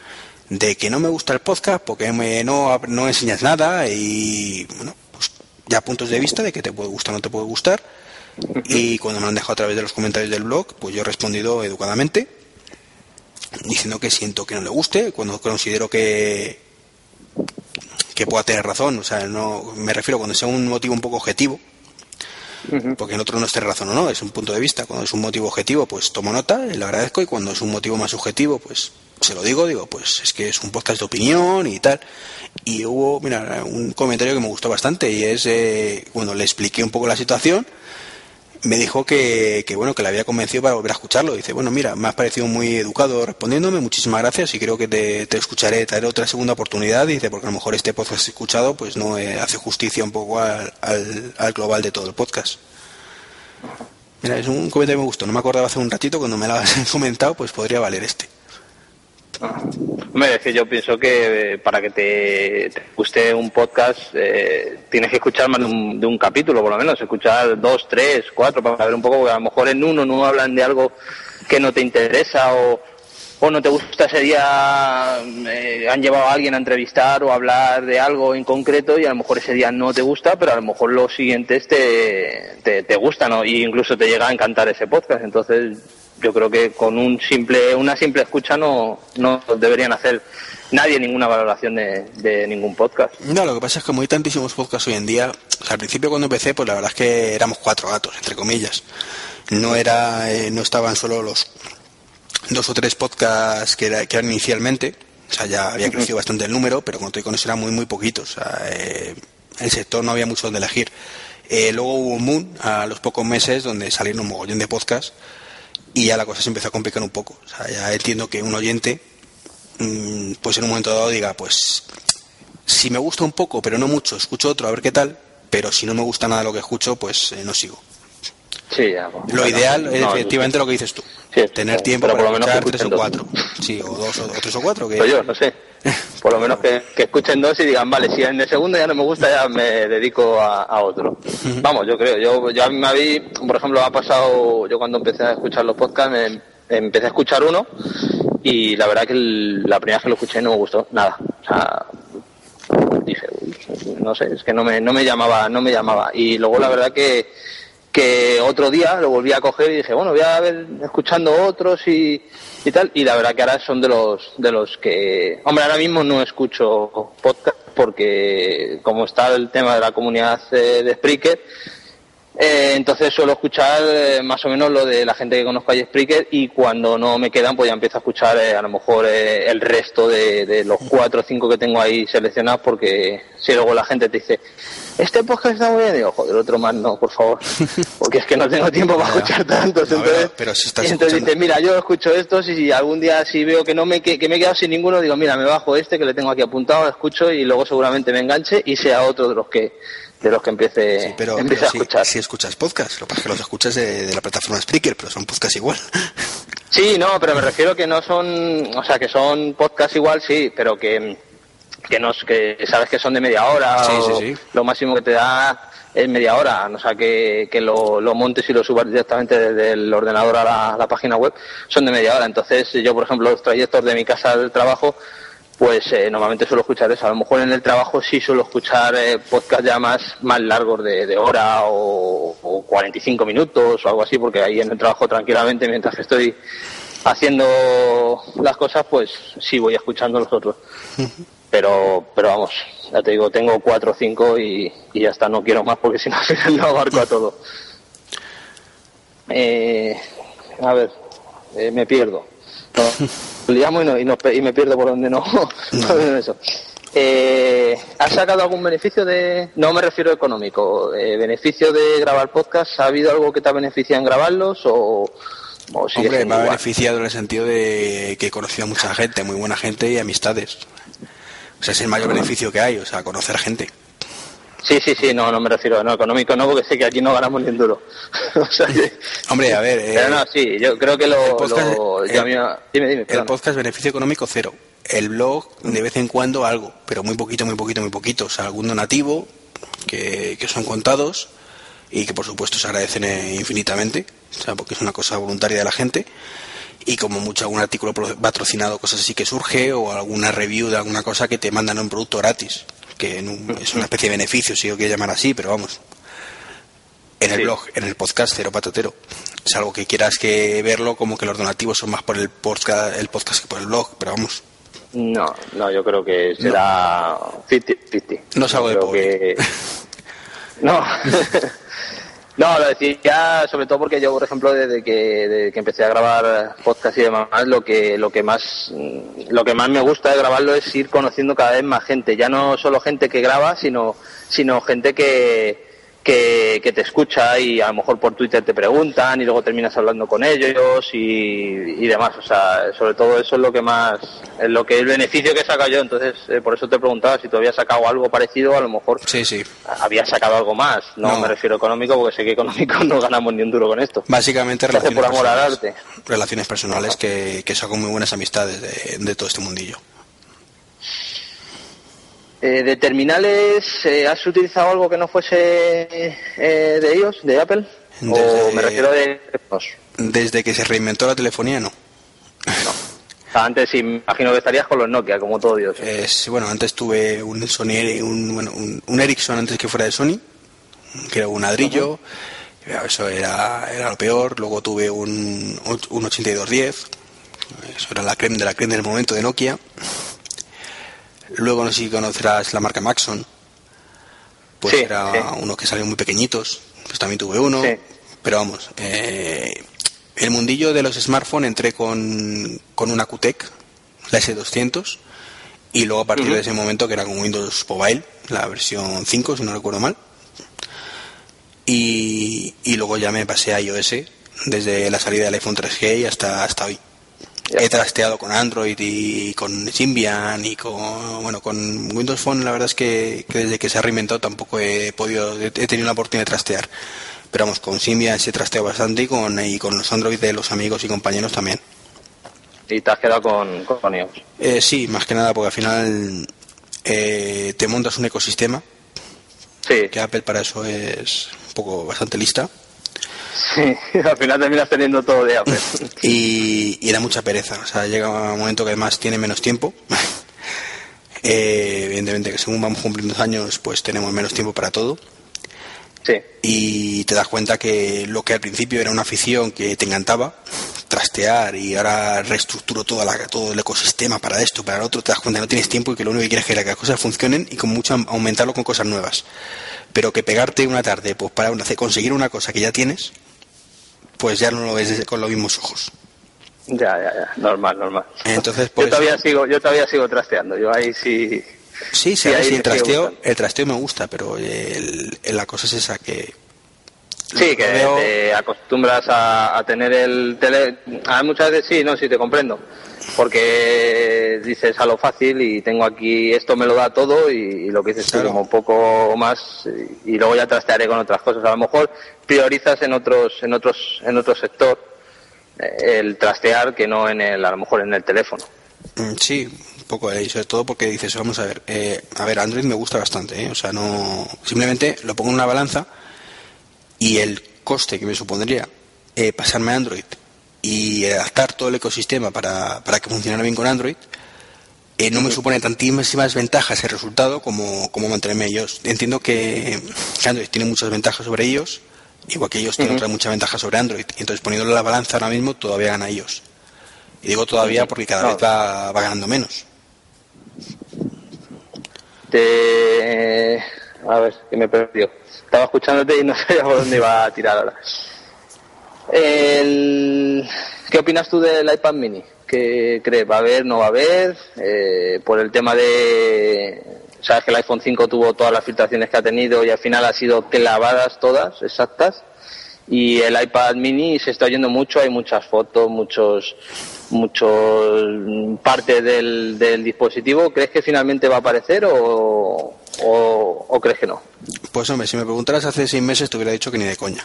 Speaker 3: de que no me gusta el podcast porque me, no, no enseñas nada y bueno, ya puntos de vista de que te puede gustar o no te puede gustar. Y cuando me han dejado a través de los comentarios del blog, pues yo he respondido educadamente diciendo que siento que no le guste, cuando considero que que pueda tener razón, o sea, no me refiero cuando sea un motivo un poco objetivo, porque en otro no esté razón o no, es un punto de vista, cuando es un motivo objetivo, pues tomo nota, y lo agradezco, y cuando es un motivo más subjetivo, pues se lo digo, digo, pues es que es un podcast de opinión y tal. Y hubo, mira, un comentario que me gustó bastante, y es, eh, bueno, le expliqué un poco la situación, me dijo que, bueno que le había convencido para volver a escucharlo. Dice, bueno, mira, me has parecido muy educado respondiéndome, muchísimas gracias y creo que te, te escucharé, te daré otra segunda oportunidad. Dice, porque a lo mejor este podcast escuchado pues no eh, hace justicia un poco al, al, global de todo el podcast. Mira, es un comentario que me gustó, no me acordaba hace un ratito cuando me lo has comentado, pues podría valer este.
Speaker 4: Hombre, es que yo pienso que eh, para que te, guste un podcast eh, tienes que escuchar más de un, capítulo, por lo menos, escuchar dos, tres, cuatro, para ver un poco, porque a lo mejor en uno no hablan de algo que no te interesa o, no te gusta ese día, eh, han llevado a alguien a entrevistar o a hablar de algo en concreto y a lo mejor ese día no te gusta, pero a lo mejor los siguientes te, te, te gustan ¿no? incluso te llega a encantar ese podcast. Entonces yo creo que con un simple, una simple escucha no, no deberían hacer nadie ninguna valoración de, ningún podcast.
Speaker 3: No, lo que pasa es que como hay tantísimos podcasts hoy en día, al principio cuando empecé, pues la verdad es que éramos cuatro gatos, entre comillas. No era, eh, no estaban solo los dos o tres podcasts que, era, que eran inicialmente, o sea, ya había crecido bastante el número, pero cuando estoy con eso eran muy, muy poquitos. O sea, eh, el sector no había mucho donde elegir. Eh, luego hubo un Moon a los pocos meses donde salieron un mogollón de podcasts y ya la cosa se empezó a complicar un poco. O sea, ya entiendo que un oyente, mm, pues en un momento dado diga, pues si me gusta un poco, pero no mucho, escucho otro a ver qué tal, pero si no me gusta nada lo que escucho, pues eh, no sigo.
Speaker 4: Sí, ya,
Speaker 3: Lo ideal
Speaker 4: no,
Speaker 3: es
Speaker 4: no,
Speaker 3: efectivamente lo que dices tú.
Speaker 4: Sí,
Speaker 3: Tener tiempo para escuchar
Speaker 4: que
Speaker 3: tres o
Speaker 4: escuchen
Speaker 3: cuatro. Sí, o dos o, o tres o cuatro. Que...
Speaker 4: Pues yo, no sé. Por lo menos que, que escuchen dos y digan, vale, si en el segundo ya no me gusta, ya me dedico a, a otro. Vamos, yo creo. Yo, yo a mí me habí, por ejemplo, ha pasado, yo cuando empecé a escuchar los podcasts, me- empecé a escuchar uno y la verdad que el- la primera vez que lo escuché no me gustó nada. O sea, dije, "Uy, no sé, es que no me, no me llamaba, no me llamaba. Y luego la verdad que, que otro día lo volví a coger y dije, bueno, voy a ver escuchando otros y, y tal. Y la verdad que ahora son de los, de los que, hombre, ahora mismo no escucho podcast porque como está el tema de la comunidad eh, de Spreaker, eh, entonces suelo escuchar eh, más o menos lo de la gente que conozco ahí Spreaker y cuando no me quedan pues ya empiezo a escuchar eh, a lo mejor eh, el resto de, de los cuatro o cinco que tengo ahí seleccionados porque si luego la gente te dice este podcast está muy bien digo joder otro más no por favor porque es que no tengo tiempo para escuchar tantos
Speaker 3: No,
Speaker 4: entonces,
Speaker 3: pero- si estás
Speaker 4: y entonces
Speaker 3: escuchando-
Speaker 4: dices mira yo escucho estos y si algún día si veo que no me que, que me he quedado sin ninguno digo mira me bajo este que le tengo aquí apuntado escucho y luego seguramente me enganche y sea otro de los que de los que empiece,
Speaker 3: Sí, pero,
Speaker 4: empiece
Speaker 3: pero
Speaker 4: a
Speaker 3: sí-
Speaker 4: escuchar
Speaker 3: sí escuchas podcast. Lo que pasa es que los escuchas de, de la plataforma Spreaker, pero son podcast igual.
Speaker 4: Sí, no, pero me refiero que no son, o sea, que son podcasts igual, sí, pero que, que, no, que sabes que son de media hora.
Speaker 3: Sí,
Speaker 4: o
Speaker 3: sí, sí.
Speaker 4: Lo máximo que te da es media hora, o sea, que, que lo, lo montes y lo subas directamente desde el ordenador a la, página web, son de media hora. Entonces, yo, por ejemplo, los trayectos de mi casa al trabajo, pues eh, normalmente suelo escuchar eso. A lo mejor en el trabajo sí suelo escuchar eh, podcasts ya más, más largos de, de hora o, o 45 minutos o algo así, porque ahí en el trabajo tranquilamente, mientras que estoy haciendo las cosas, pues sí voy escuchando los otros. Pero, pero vamos, ya te digo, tengo cuatro o cinco y, y ya está, no quiero más porque si no al final no abarco a todo. Eh, a ver, eh, me pierdo. No, liamos y, no- y, no- y me pierdo por donde no. eso. Eh, ¿Has sacado algún beneficio de.? No me refiero económico. eh, ¿Beneficio de grabar podcast? ¿Ha habido algo que te ha beneficiado en grabarlos? ¿O, o
Speaker 3: Hombre, me ha
Speaker 4: igual?
Speaker 3: beneficiado en el sentido de que he conocido a mucha gente, muy buena gente y amistades. Sea, es el mayor beneficio que hay, o sea, conocer gente.
Speaker 4: Sí, sí, sí, no, no me refiero, no, económico no, porque sé que aquí no ganamos ni un duro. o sea, que-
Speaker 3: Hombre, a ver,
Speaker 4: Pero
Speaker 3: eh,
Speaker 4: no, sí, yo creo que lo...
Speaker 3: el podcast,
Speaker 4: lo-
Speaker 3: el-
Speaker 4: a dime, dime,
Speaker 3: el podcast beneficio económico cero. El blog de vez en cuando algo, pero muy poquito, muy poquito, muy poquito. O sea, algún donativo que, que son contados y que por supuesto se agradecen eh, infinitamente, o sea, porque es una cosa voluntaria de la gente. Y como mucho algún artículo patrocinado, cosas así que surge, o alguna review de alguna cosa que te mandan un producto gratis, que en un- es una especie de beneficio, si yo quiero llamar así, pero vamos. En el
Speaker 4: Sí.
Speaker 3: blog, en el podcast, cero patatero. Es algo que quieras que verlo como que los donativos son más por el podcast, el podcast que por el blog, pero vamos.
Speaker 4: No, no, yo creo que será 50-50.
Speaker 3: No es algo de pobre.
Speaker 4: que- No. No, lo decía sobre todo porque yo, por ejemplo, desde que, desde que empecé a grabar podcast y demás, lo que, lo que más, mm, lo que más me gusta de grabarlo es ir conociendo cada vez más gente. Ya no solo gente que graba, sino, sino gente que, que, que te escucha y a lo mejor por Twitter te preguntan y luego terminas hablando con ellos y, y demás. O sea, sobre todo eso es lo que más, es lo que el beneficio que he sacado yo. Entonces, eh, por eso te preguntaba si tú habías sacado algo parecido, a lo mejor
Speaker 3: Sí, sí.
Speaker 4: había sacado algo más. No,
Speaker 3: No.
Speaker 4: me refiero económico, porque sé que económico no ganamos ni un duro con esto.
Speaker 3: Básicamente relaciones
Speaker 4: por amor al
Speaker 3: personales.
Speaker 4: arte.
Speaker 3: Relaciones personales que, que saco muy buenas amistades de, de todo este mundillo.
Speaker 4: Eh, ¿De terminales eh, has utilizado algo que no fuese eh, de ellos, de Apple? O me refiero de... no,
Speaker 3: Desde que se reinventó la telefonía, no.
Speaker 4: O sea, antes sí, imagino que estarías con los Nokia, como todo Dios.
Speaker 3: Es, bueno, antes tuve un Sony, un, bueno, un, un Ericsson antes que fuera de Sony, que era un ladrillo. Eso era, era lo peor. Luego tuve un, un 8210. Eso era la creme de la creme del momento de Nokia. Luego no sé si conocerás la marca Maxon. Pues
Speaker 4: Sí,
Speaker 3: era
Speaker 4: sí.
Speaker 3: uno que salió muy pequeñitos. Pues también tuve uno.
Speaker 4: Sí.
Speaker 3: Pero vamos, eh, el mundillo de los smartphones entré con, con una QTEC, la S200. Y luego a partir de ese momento, que era con Windows Mobile, la versión 5, si no recuerdo mal. Y, y luego ya me pasé a iOS desde la salida del iPhone 3G y hasta, hasta hoy. He trasteado con Android y con Symbian y con bueno con Windows Phone la verdad es que, desde que se ha reinventado tampoco he podido he tenido la oportunidad de trastear. Pero vamos con Symbian sí he trasteado bastante y con y con los Android de los amigos y compañeros también.
Speaker 4: Y te has quedado con, con iOS
Speaker 3: eh, sí más que nada porque al final eh, te montas un ecosistema
Speaker 4: sí.
Speaker 3: que Apple para eso es un poco bastante lista
Speaker 4: Sí, al final terminas teniendo todo de Apple.
Speaker 3: y, y da mucha pereza. O sea, llega un momento que además tiene menos tiempo. Eh, evidentemente que según vamos cumpliendo años, pues tenemos menos tiempo para todo.
Speaker 4: Sí.
Speaker 3: Y te das cuenta que lo que al principio era una afición que te encantaba, trastear y ahora reestructuro toda la, todo el ecosistema para esto, para lo otro, te das cuenta que no tienes tiempo y que lo único que quieres es que las cosas funcionen y con mucho aumentarlo con cosas nuevas. Pero que pegarte una tarde pues para conseguir una cosa que ya tienes, pues ya no lo ves con los mismos ojos.
Speaker 4: Ya, ya, ya, normal, normal.
Speaker 3: Entonces,
Speaker 4: yo todavía sigo, yo todavía sigo trasteando. Yo ahí sí.
Speaker 3: Sí, sí, el trasteo, el trasteo me gusta, pero el, la cosa es esa que.
Speaker 4: Sí, que te acostumbras a, tener el tele. A muchas veces sí, no, sí te comprendo, porque dices a lo fácil y tengo aquí esto me lo da todo y, lo que dices tú como un poco más y, luego ya trastearé con otras cosas. A lo mejor priorizas en otros, en otros, en otro sector el trastear que no en el, a lo mejor en el teléfono.
Speaker 3: Mm, sí, un poco ahí, sobre todo porque dices, vamos a ver, eh, a ver, Android me gusta bastante, ¿eh? o sea, no, simplemente lo pongo en una balanza y el coste que me supondría eh, pasarme a Android y adaptar todo el ecosistema para, para que funcionara bien con Android, no me supone tantísimas ventajas el resultado como, como mantenerme ellos. Entiendo que Android tiene muchas ventajas sobre ellos, Igual que ellos tienen otra mucha ventaja sobre Android. Y entonces poniéndole la balanza ahora mismo todavía gana ellos. Y digo todavía porque cada vez va, ganando menos.
Speaker 4: Te... A ver, que me perdió. Estaba escuchándote y no sabía por dónde iba a tirar ahora. ¿Qué opinas tú del iPad mini? ¿Qué crees? ¿Va a haber? ¿No va a haber? Eh, por el tema de sabes que el iPhone 5 tuvo todas las filtraciones que ha tenido y al final ha sido clavadas todas, exactas. Y el iPad mini se está oyendo mucho, hay muchas fotos, muchos, muchos partes del, dispositivo. ¿Crees que finalmente va a aparecer o, o, crees que no?
Speaker 3: Pues hombre, si me preguntaras hace seis meses te hubiera dicho que ni de coña.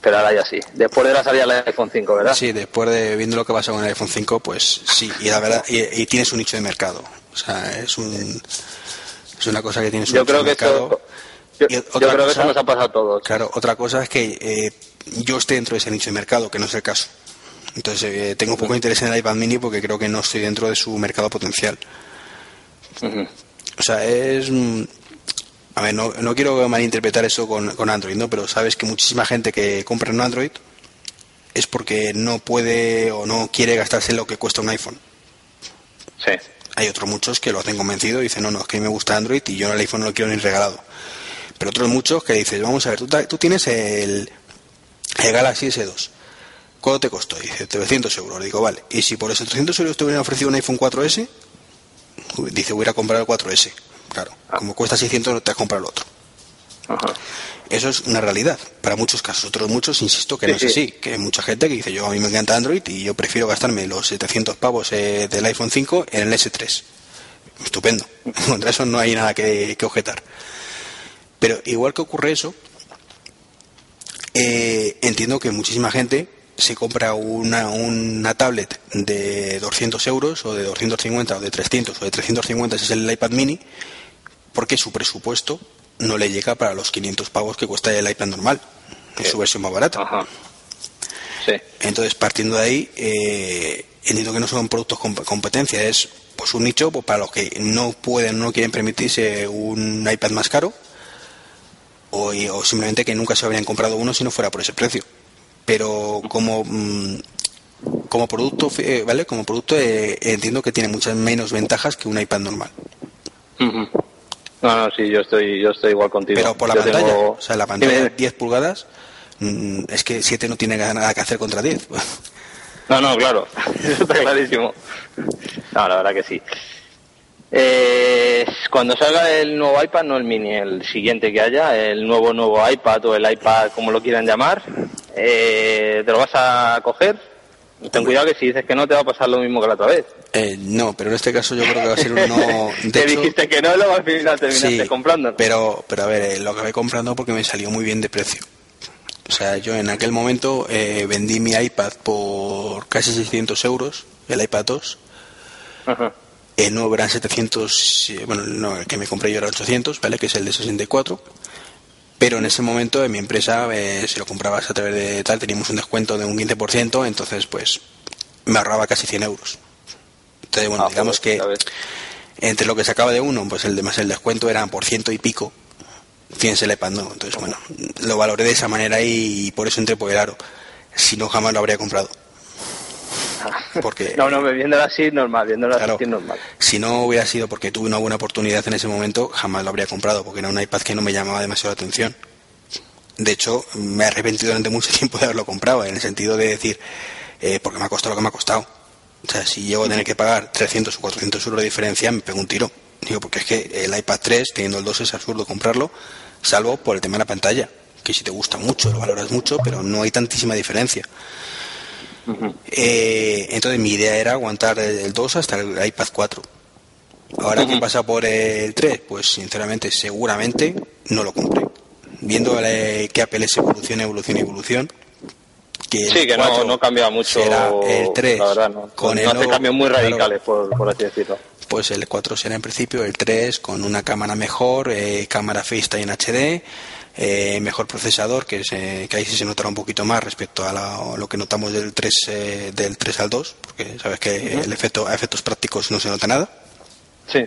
Speaker 4: Pero ahora ya sí. Después de la salida del iPhone 5, ¿verdad?
Speaker 3: Sí, después de viendo lo que pasa con el iPhone 5, pues sí. Y la verdad, y tienes un nicho de mercado. O sea, es, un, es una cosa que tiene su
Speaker 4: yo creo que mercado. Yo, creo que eso nos ha pasado a todos.
Speaker 3: Claro, otra cosa es que eh, yo esté dentro de ese nicho de mercado, que no es el caso. Entonces, eh, tengo poco interés en el iPad mini porque creo que no estoy dentro de su mercado potencial. O sea, es. Mm, a ver, no, no quiero malinterpretar eso con, con Android, ¿no? Pero sabes que muchísima gente que compra un Android es porque no puede o no quiere gastarse lo que cuesta un iPhone.
Speaker 4: Sí.
Speaker 3: Hay otros muchos que lo hacen convencido y dicen, no, no, es que a mí me gusta Android y yo el iPhone no lo quiero ni regalado. Pero otros muchos que dicen, vamos a ver, tú, tú tienes el, el Galaxy S2. ¿Cuánto te costó? Dice, 300 euros. Digo, vale. Y si por esos 300 euros te hubieran ofrecido un iPhone 4S, dice, voy a comprar el 4S. Claro, como cuesta 600, no te has comprado el otro. Ajá. Eso es una realidad para muchos casos. Otros muchos, insisto, que no es así. Que hay mucha gente que dice, yo a mí me encanta Android y yo prefiero gastarme los 700 pavos eh, del iPhone 5 en el S3. Estupendo. Contra eso no hay nada que, objetar. Pero igual que ocurre eso, eh, entiendo que muchísima gente se compra una, una tablet de 200 euros o de 250 o de 300 o de 350 si es el iPad mini porque su presupuesto no le llega para los 500 pavos que cuesta el iPad normal, en su versión más barata. Entonces, partiendo de ahí, eh, entiendo que no son productos con competencia, es pues un nicho pues, para los que no pueden, no quieren permitirse un iPad más caro, o, simplemente que nunca se habrían comprado uno si no fuera por ese precio. Pero como mm, como producto, eh, ¿vale? Como producto eh, entiendo que tiene muchas menos ventajas que un iPad normal.
Speaker 4: No, no, sí, yo estoy, yo estoy igual contigo.
Speaker 3: Pero por la pantalla, o sea, la pantalla de 10 pulgadas, mm, es que 7 no tiene nada que hacer contra 10.
Speaker 4: No, no, claro, eso está clarísimo. No, la verdad que sí. Eh, Cuando salga el nuevo iPad, no el mini, el siguiente que haya, el nuevo nuevo iPad o el iPad, como lo quieran llamar, eh, ¿te lo vas a coger? Ten cuidado que si dices que no, te va a pasar lo mismo que la otra vez.
Speaker 3: Eh, no, pero en este caso yo creo que va a ser uno... De
Speaker 4: Te
Speaker 3: hecho,
Speaker 4: dijiste que no, luego al final terminaste
Speaker 3: sí,
Speaker 4: comprando.
Speaker 3: Pero, pero a ver, eh, lo acabé comprando porque me salió muy bien de precio. O sea, yo en aquel momento eh, vendí mi iPad por casi 600 euros, el iPad 2.
Speaker 4: Ajá.
Speaker 3: El nuevo eran 700, eh, bueno, no, el que me compré yo era 800, ¿vale? Que es el de 64. Pero en ese momento en mi empresa, eh, si lo comprabas a través de tal, teníamos un descuento de un 15%, entonces pues me ahorraba casi 100 euros. Entonces, bueno,
Speaker 4: Ah,
Speaker 3: digamos que entre lo que sacaba de uno, pues el de más el descuento eran por ciento y pico. Fíjense el iPad, ¿no? Entonces, bueno, lo valoré de esa manera y por eso entré por el aro. Si no, jamás lo habría comprado. Porque
Speaker 4: No, no, viéndolo así, normal, viéndolo
Speaker 3: Claro.
Speaker 4: así, normal.
Speaker 3: si no hubiera sido porque tuve una buena oportunidad en ese momento, jamás lo habría comprado, porque era un iPad que no me llamaba demasiado la atención. De hecho, me he arrepentido durante mucho tiempo de haberlo comprado, en el sentido de decir, eh, porque me ha costado lo que me ha costado. O sea, si llego a tener que pagar 300 o 400 euros de diferencia, me pego un tiro. Digo, porque es que el iPad 3, teniendo el 2, es absurdo comprarlo, salvo por el tema de la pantalla, que si te gusta mucho, lo valoras mucho, pero no hay tantísima diferencia. Eh, entonces mi idea era aguantar el 2 hasta el iPad 4. Ahora que pasa por el 3, pues sinceramente seguramente no lo compré. Viendo eh, que Apple es evolución, evolución, evolución. Que el
Speaker 4: Sí, que no,
Speaker 3: 4
Speaker 4: no cambia mucho.
Speaker 3: será el 3
Speaker 4: la verdad, no.
Speaker 3: con
Speaker 4: no
Speaker 3: el
Speaker 4: hace
Speaker 3: nuevo-
Speaker 4: cambios muy
Speaker 3: claro,
Speaker 4: radicales, por, por así decirlo.
Speaker 3: pues el 4 será en principio el 3 con una cámara mejor, eh, cámara FaceTime en HD, eh, mejor procesador, que, se- que ahí sí se notará un poquito más respecto a, la- a lo que notamos del 3, eh, del 3 al 2, porque sabes que el efecto, a efectos prácticos no se nota nada,
Speaker 4: Sí.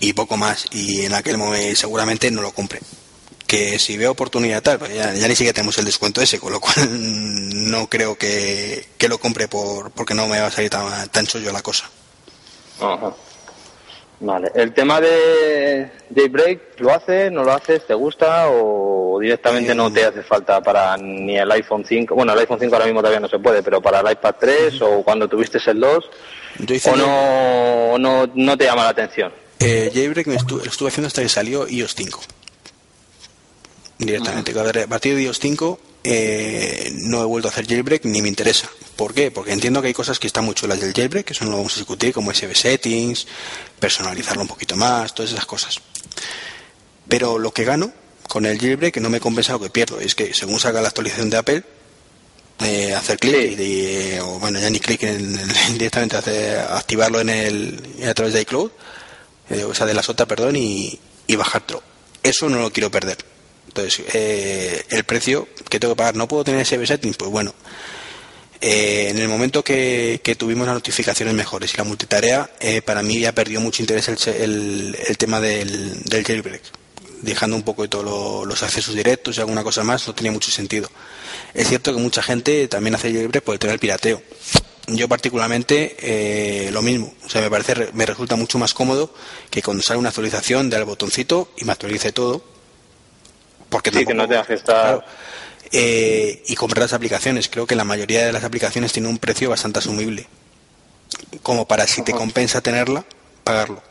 Speaker 3: y poco más, y en aquel momento seguramente no lo compré. Que si veo oportunidad tal, pues ya, ya ni siquiera tenemos el descuento ese, con lo cual no creo que, que lo compre por, porque no me va a salir tan, tan chollo la cosa.
Speaker 4: Ajá. Vale. ¿El tema de Jailbreak lo haces, no lo haces, te gusta o directamente no te hace falta para ni el iPhone 5? Bueno, el iPhone 5 ahora mismo todavía no se puede, pero para el iPad 3 o cuando tuviste el 2
Speaker 3: Yo hice
Speaker 4: o no, no, no te llama la atención.
Speaker 3: Eh, jailbreak me estu- lo estuve haciendo hasta que salió iOS 5. Directamente. A partir de iOS 5 eh, no he vuelto a hacer jailbreak ni me interesa. ¿Por qué? Porque entiendo que hay cosas que están muy chulas del jailbreak, que eso no lo vamos a discutir, como SB settings, personalizarlo un poquito más, todas esas cosas. Pero lo que gano con el jailbreak no me compensa lo que pierdo. Es que según salga la actualización de Apple, eh, hacer clic
Speaker 4: Sí.
Speaker 3: o bueno ya ni clic en, en- directamente hacer- activarlo en el a través de iCloud eh, o sea de la SOTA perdón y, y bajártelo eso no lo quiero perder entonces eh, el precio que tengo que pagar no puedo tener ese setting pues bueno eh, en el momento que, tuvimos las notificaciones mejores y la multitarea eh, para mí ya perdió mucho interés el, tema del, jailbreak dejando un poco de todos lo- los accesos directos y alguna cosa más no tenía mucho sentido es cierto que mucha gente también hace jailbreak por el tema del pirateo. Yo particularmente lo mismo, o sea, me parece re- me resulta mucho más cómodo que cuando sale una actualización dar el botoncito y me actualice todo. Porque
Speaker 4: Sí, que no estar-
Speaker 3: Claro. Eh, y comprar las aplicaciones. Creo que la mayoría de las aplicaciones tienen un precio bastante asumible. Como para si te compensa tenerla, pagarlo.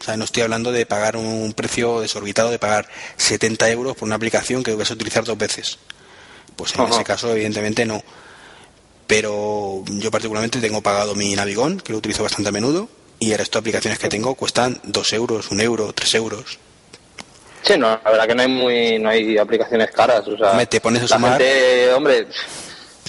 Speaker 3: O sea, no estoy hablando de pagar un precio desorbitado, de pagar 70 euros por una aplicación que vas a utilizar dos veces. Pues en
Speaker 4: Ajá.
Speaker 3: ese caso, evidentemente, no. Pero yo particularmente tengo pagado mi Navigón, que lo utilizo bastante a menudo, y el resto de aplicaciones que tengo cuestan 2 euros, 1 euro, 3 euros.
Speaker 4: Sí, no, la verdad que no hay muy, no hay aplicaciones caras, o sea,
Speaker 3: Hombre, te pones a
Speaker 4: la
Speaker 3: sumar-
Speaker 4: gente, hombre,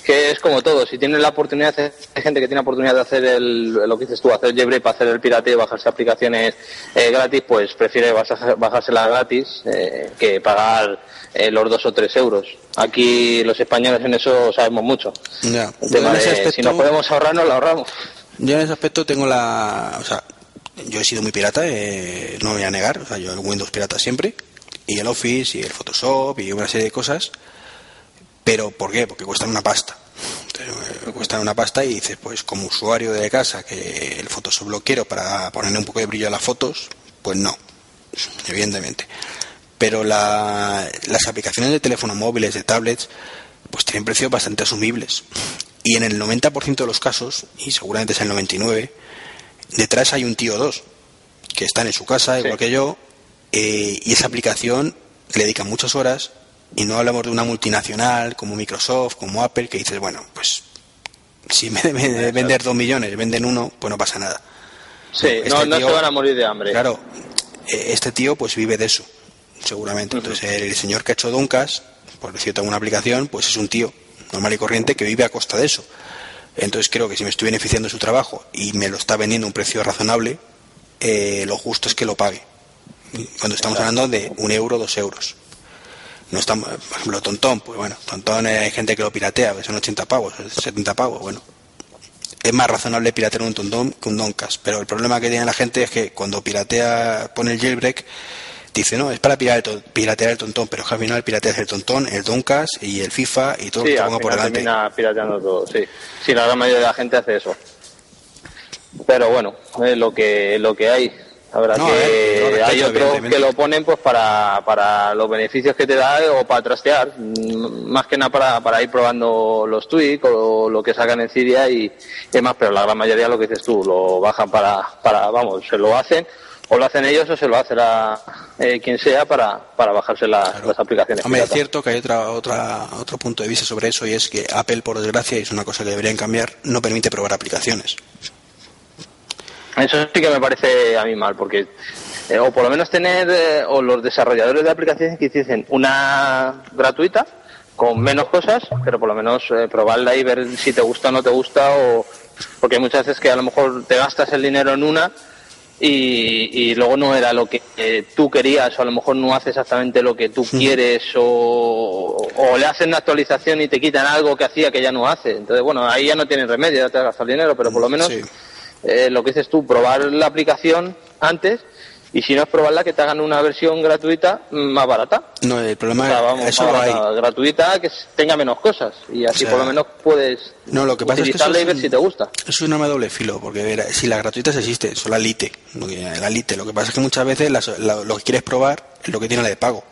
Speaker 4: que es como todo, si tienes la oportunidad, hay gente que tiene la oportunidad de hacer el, lo que dices tú, hacer jailbreak para hacer el pirateo, bajarse aplicaciones eh, gratis, pues prefiere bajárselas gratis eh, que pagar eh, los dos o tres euros. Aquí los españoles en eso sabemos mucho.
Speaker 3: Ya.
Speaker 4: El
Speaker 3: Yo
Speaker 4: tema
Speaker 3: en ese
Speaker 4: de,
Speaker 3: aspecto-
Speaker 4: si nos podemos ahorrar, nos lo ahorramos.
Speaker 3: Yo en ese aspecto tengo la... O sea, yo he sido muy pirata, eh, no me voy a negar. O sea, yo el Windows pirata siempre. Y el Office, y el Photoshop, y una serie de cosas. Pero, ¿por qué? Porque cuestan una pasta. Eh, cuestan una pasta y dices, pues como usuario de casa, que el Photoshop lo quiero para ponerle un poco de brillo a las fotos, pues no, evidentemente. Pero la- las aplicaciones de teléfonos móviles, de tablets, pues tienen precios bastante asumibles. Y en el 90% de los casos, y seguramente es el 99%, detrás hay un tío o dos. que están en su casa, igual que yo, eh, y esa aplicación le dedican muchas horas y no hablamos de una multinacional como Microsoft, como Apple, que dices, bueno, pues si me de vender dos millones, venden uno, pues no pasa nada.
Speaker 4: Sí, no, este se van a morir de hambre.
Speaker 3: Claro, e, este tío pues vive de eso, seguramente. Entonces el señor que ha hecho Doncas, por decirte una aplicación, pues es un tío normal y corriente que vive a costa de eso. Entonces creo que si me estoy beneficiando de su trabajo y me lo está vendiendo a un precio razonable, eh, lo justo es que lo pague. Cuando estamos hablando de un euro, dos euros. No estamos, por ejemplo, Tontón, pues bueno, Tontón hay gente que lo piratea, son 80 pavos, 70 pavos, bueno. Es más razonable piratear un Tontón que un Doncas, pero el problema que tiene la gente es que cuando piratea, pone el jailbreak, dice, no, es para piratear el tontón, pero es que al final pirateas el tontón, el Doncas y el FIFA y todo lo que
Speaker 4: ponga por delante. termina pirateando todo, sí. Sí, la gran mayoría de la gente hace eso. Pero bueno, es lo que, lo que hay. La que hay otros que lo ponen pues para, para los beneficios que te da o para trastear, más que nada para, para ir probando los tweaks o lo que sacan en Siria y demás, pero la gran mayoría lo que dices tú, lo bajan para, para vamos, se lo hacen o lo hacen ellos o se lo hace eh, quien sea para, para bajarse las aplicaciones.
Speaker 3: Hombre, es cierto que hay otra, otra, otro punto de vista sobre eso y es que Apple, por desgracia, y es una cosa que deberían cambiar, no permite probar aplicaciones.
Speaker 4: Eso sí que me parece a mí mal, porque eh, o por lo menos tener, eh, o los desarrolladores de aplicaciones que dicen una gratuita con menos cosas, pero por lo menos probarla y ver si te gusta o no te gusta, o porque hay muchas veces que a lo mejor te gastas el dinero en una y, luego no era lo que eh, tú querías o a lo mejor no hace exactamente lo que tú quieres o, le hacen una actualización y te quitan algo que hacía que ya no hace. Entonces, bueno, ahí ya no tienes remedio, ya te has gastado dinero, pero por lo menos eh, lo que dices tú, probar la aplicación antes y si no es probarla que te hagan una versión gratuita más barata.
Speaker 3: No, el problema es eso
Speaker 4: gratuita que tenga menos cosas y así por lo menos puedes
Speaker 3: no, lo que pasa es que
Speaker 4: y ver si te gusta.
Speaker 3: Es un arma doble filo, porque si las gratuitas existen, son la Lite, la Lite. Lo que pasa es que muchas veces lo que quieres probar es lo que tiene la de pago.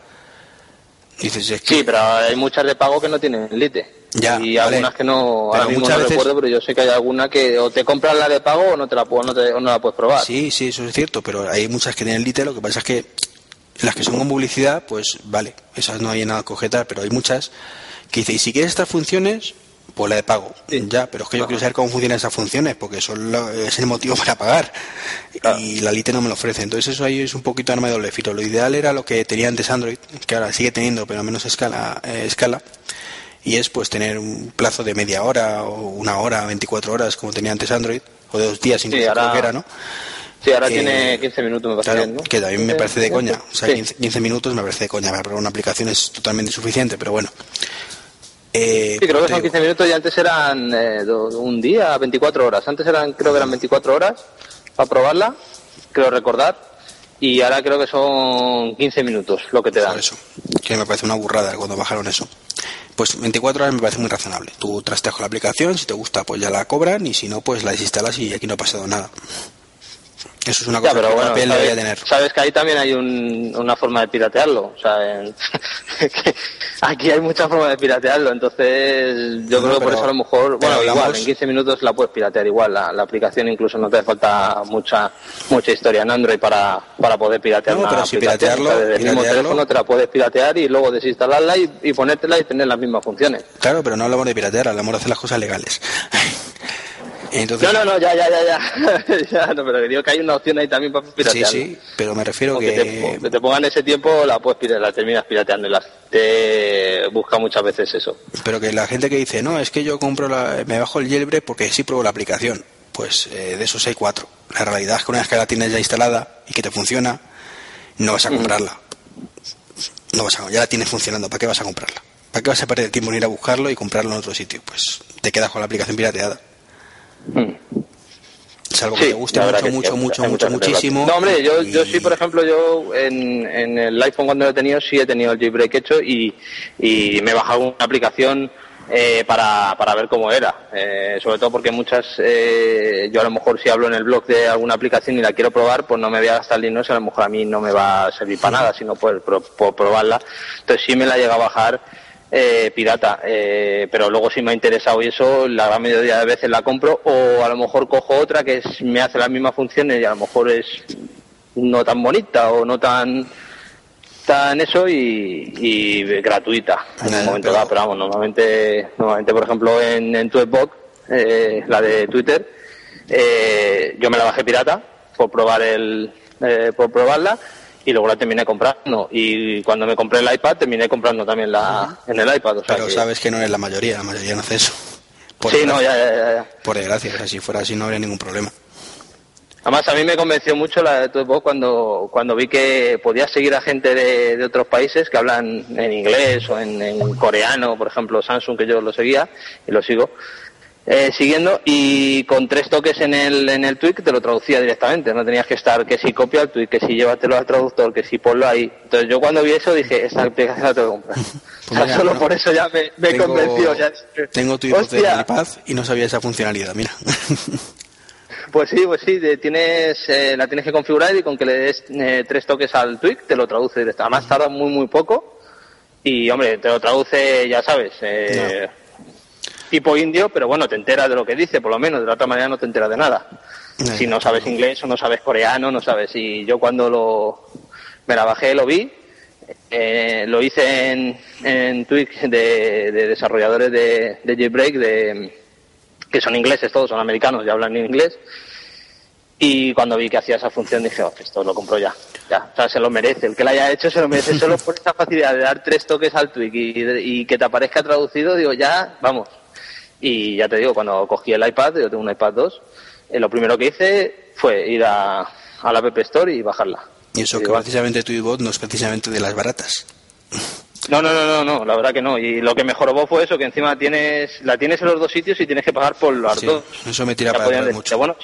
Speaker 4: Dices, es que... Sí, pero hay muchas de pago que no tienen Lite.
Speaker 3: Ya,
Speaker 4: y algunas que no, ahora mismo no recuerdo, pero yo sé que hay alguna que o te compras la de pago o no te la, no, te, no la puedes probar.
Speaker 3: Sí, sí, eso es cierto, pero hay muchas que tienen Lite, lo que pasa es que las que son con publicidad, pues vale, esas no hay nada que objetar, pero hay muchas que dicen, y si quieres estas funciones, pues la de pago. Ya, pero es que yo quiero saber cómo funcionan esas funciones, porque eso es el motivo para pagar. Y la Lite no me lo ofrece. Entonces eso ahí es un poquito arma de doble filo. Lo ideal era lo que tenía antes Android, que ahora sigue teniendo, pero a menos escala, eh, escala y es pues tener un plazo de media hora o una hora, 24 horas como tenía antes Android, o de dos días incluso
Speaker 4: sí,
Speaker 3: era, ¿no?
Speaker 4: Sí, ahora tiene 15 minutos, me parece
Speaker 3: ¿no? Que también me parece de coña. O sea, 15, minutos me parece de coña. Para una aplicación es totalmente suficiente, pero bueno.
Speaker 4: Eh, sí, creo que son 15 minutos y antes eran eh, un día, 24 horas. Antes eran, creo que eran 24 horas para probarla, creo recordar. Y ahora creo que son 15 minutos lo que te dan.
Speaker 3: eso, que me parece una burrada cuando bajaron eso pues 24 horas me parece muy razonable. Tú trasteas la aplicación, si te gusta pues ya la cobran y si no pues la desinstalas y aquí no ha pasado nada. Eso es una cosa que Apple debería tener.
Speaker 4: Sabes que ahí también hay una forma de piratearlo. O sea, aquí hay muchas formas de piratearlo. Entonces, yo creo que por eso a lo mejor, bueno, igual, en 15 minutos la puedes piratear igual. La, aplicación incluso no te hace falta mucha mucha historia en Android para, para poder piratear
Speaker 3: no, pero si piratearlo,
Speaker 4: desde el mismo teléfono te la puedes piratear y luego desinstalarla y, y ponértela y tener las mismas funciones.
Speaker 3: Claro, pero no hablamos de piratear, hablamos de hacer las cosas legales.
Speaker 4: No, no, no, ya, ya, ya, ya. no, pero digo que hay una opción ahí también para piratear.
Speaker 3: Sí, sí, pero me refiero
Speaker 4: que... Te, te, pongan ese tiempo, la puedes piratear, la terminas pirateando y la te busca muchas veces eso.
Speaker 3: Pero que la gente que dice, no, es que yo compro la... me bajo el jailbreak porque sí pruebo la aplicación. Pues eh, de esos hay cuatro. La realidad es que una vez que la tienes ya instalada y que te funciona, no vas a comprarla. No vas a, ya la tienes funcionando, ¿para qué vas a comprarla? ¿Para qué vas a perder tiempo en ir a buscarlo y comprarlo en otro sitio? Pues te quedas con la aplicación pirateada. Hmm. Salvo que te guste mucho, mucho, mucho, mucho, muchísimo.
Speaker 4: No, hombre, yo, yo sí, por ejemplo, yo en, en el iPhone cuando lo he tenido, sí he tenido el jailbreak hecho y, y me he bajado una aplicación eh, para, para ver cómo era. Eh, sobre todo porque muchas, eh, yo a lo mejor si hablo en el blog de alguna aplicación y la quiero probar, pues no me voy a gastar dinero, a lo mejor a mí no me va a servir para nada, sino por, por probarla. Entonces sí me la llega a bajar eh, pirata, eh, pero luego si me ha interesado y eso, la gran mayoría de veces la compro o a lo mejor cojo otra que me hace las mismas funciones y a lo mejor es no tan bonita o no tan tan eso y, y gratuita en un momento dado, pero vamos, normalmente, normalmente por ejemplo en, en Tweetbot, eh, la de Twitter, eh, yo me la bajé pirata por probar el, eh, por probarla y luego la terminé comprando y cuando me compré el iPad terminé comprando también la en el iPad. O sea
Speaker 3: Pero
Speaker 4: que-
Speaker 3: sabes que no es la mayoría, la mayoría no hace eso. Por
Speaker 4: Sí, no, ya, ya, ya.
Speaker 3: Por desgracia, o sea, si fuera así no habría ningún problema.
Speaker 4: Además, a mí me convenció mucho la de Tweetbot cuando, cuando vi que podías seguir a gente de, de otros países que hablan en inglés o en, en coreano, por ejemplo, Samsung, que yo lo seguía y lo sigo eh, siguiendo, y con tres toques en el, en el tweet te lo traducía directamente. No tenías que estar que si copia el tweet, que si llévatelo al traductor, que si ponlo ahí. Entonces, yo cuando vi eso dije, esta aplicación la tengo que comprar. o sea, solo
Speaker 3: ¿no?
Speaker 4: por eso ya me, me
Speaker 3: Tengo-
Speaker 4: convenció. Ya.
Speaker 3: Tengo tu
Speaker 4: Hostia.
Speaker 3: del iPad y no sabía esa funcionalidad, mira.
Speaker 4: Pues sí, pues sí, de- tienes, eh, la tienes que configurar y con que le des eh, tres toques al tweet te lo traduce directo. Además tarda muy muy poco y hombre, te lo traduce, ya sabes, eh, tipo indio, pero bueno, te enteras de lo que dice, por lo menos, de la otra manera no te enteras de nada.
Speaker 3: No,
Speaker 4: Si no sabes inglés o no sabes coreano, no sabes. Y yo cuando lo me la bajé, lo vi, eh, lo hice en, en Twitch de, de desarrolladores de, de Jailbreak, de, que son ingleses todos, son americanos y hablan inglés. Y cuando vi que hacía esa función dije, oh, esto lo compro ya. Ya, o sea, se lo merece. El que lo haya hecho se lo merece solo por esa facilidad de dar tres toques al tweet y, y que te aparezca traducido, digo, ya, vamos. Y ya te digo, cuando cogí el iPad, yo tengo un iPad 2, eh, lo primero que hice fue ir a, a la App Store y bajarla.
Speaker 3: Y eso
Speaker 4: Y
Speaker 3: que
Speaker 4: digo,
Speaker 3: precisamente tu iPod no es precisamente de las baratas.
Speaker 4: No, no, no, no, no, la verdad que no. Y lo que mejoró fue eso, que encima tienes, la tienes en los dos sitios y tienes que pagar por los
Speaker 3: Sí,
Speaker 4: dos.
Speaker 3: eso me tira
Speaker 4: Ya
Speaker 3: para
Speaker 4: decirte,
Speaker 3: mucho.
Speaker 4: Bueno,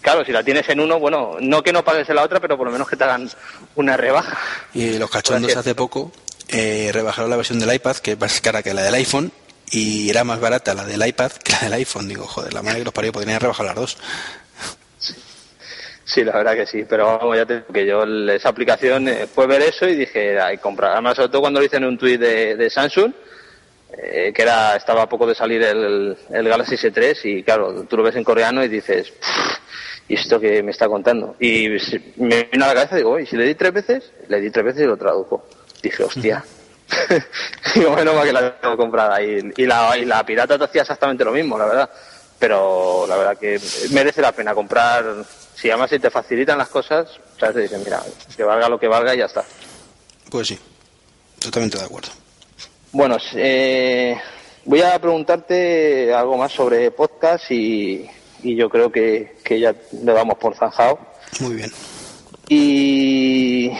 Speaker 4: claro, si la tienes en uno, bueno, no que no pagues en la otra, pero por lo menos que te hagan una rebaja.
Speaker 3: Y los cachondos hace poco eh, rebajaron la versión del iPad, que es más cara que la del iPhone, y era más barata la del iPad que la del iPhone. Digo, joder, la madre que los parió, podrían rebajar las dos.
Speaker 4: Sí, la verdad que sí, pero vamos, ya te digo que yo esa aplicación eh, fue ver eso y dije, hay comprar. Además, sobre todo cuando lo hice en un tuit de, Samsung, eh, que era estaba a poco de salir el, el Galaxy S3 y claro, tú lo ves en coreano y dices, "Pff, ¿y esto que me está contando? Y me vino a la cabeza digo, ¿y si le di tres veces? Le di tres veces y lo tradujo. Dije, hostia. digo, bueno, que la tengo comprada. Y, y, la, y la pirata te hacía exactamente lo mismo, la verdad. Pero la verdad que merece la pena comprar. Si además si te facilitan las cosas, ¿sabes? Te dicen, mira, que valga lo que valga y ya está.
Speaker 3: Pues sí, totalmente de acuerdo.
Speaker 4: Bueno, eh, voy a preguntarte algo más sobre podcast y, y yo creo que, que ya le damos por zanjado.
Speaker 3: Muy bien.
Speaker 4: Y,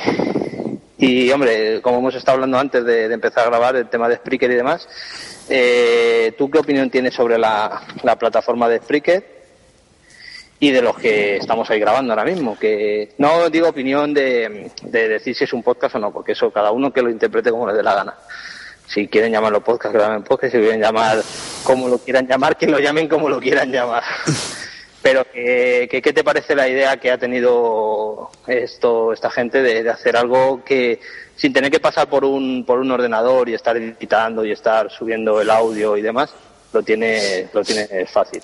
Speaker 4: y hombre, como hemos estado hablando antes de, empezar a grabar el tema de Spreaker y demás, eh, ¿tú qué opinión tienes sobre la, la plataforma de Spreaker y de los que estamos ahí grabando ahora mismo? Que no digo opinión de, de decir si es un podcast o no, porque eso cada uno que lo interprete como le dé la gana. Si quieren llamarlo podcast, que lo llamen podcast, si quieren llamar como lo quieran llamar, que lo llamen como lo quieran llamar. Pero que, que- ¿qué te parece la idea que ha tenido esto esta gente de, hacer algo que sin tener que pasar por un por un ordenador y estar editando y estar subiendo el audio y demás, lo tiene lo tiene fácil.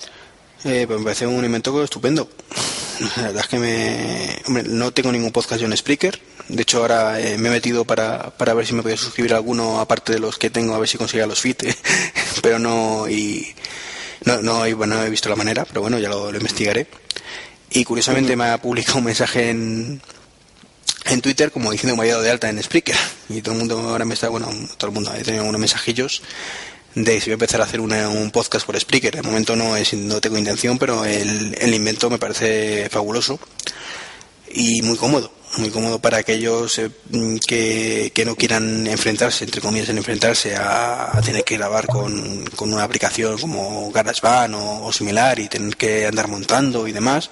Speaker 3: Eh, pues me parece un invento estupendo. La verdad es que me... Hombre, no tengo ningún podcast yo en Spreaker. De hecho, ahora eh, me he metido para, para ver si me podía suscribir a alguno, aparte de los que tengo, a ver si conseguía los feed. pero no... Y, no, no, no he visto la manera, pero bueno, ya lo, investigaré. Y curiosamente me ha publicado un mensaje en, en Twitter como diciendo que me había dado de alta en Spreaker. Y todo el mundo ahora me está, bueno, todo el mundo ha tenido unos mensajillos de si voy a empezar a hacer un podcast por Spreaker. De momento no, es, no tengo intención, pero el, el invento me parece fabuloso y muy cómodo. Muy cómodo para aquellos eh, que, que no quieran enfrentarse, entre comillas, en enfrentarse a, tener que grabar con, con una aplicación como GarageBand o similar y tener que andar montando y demás.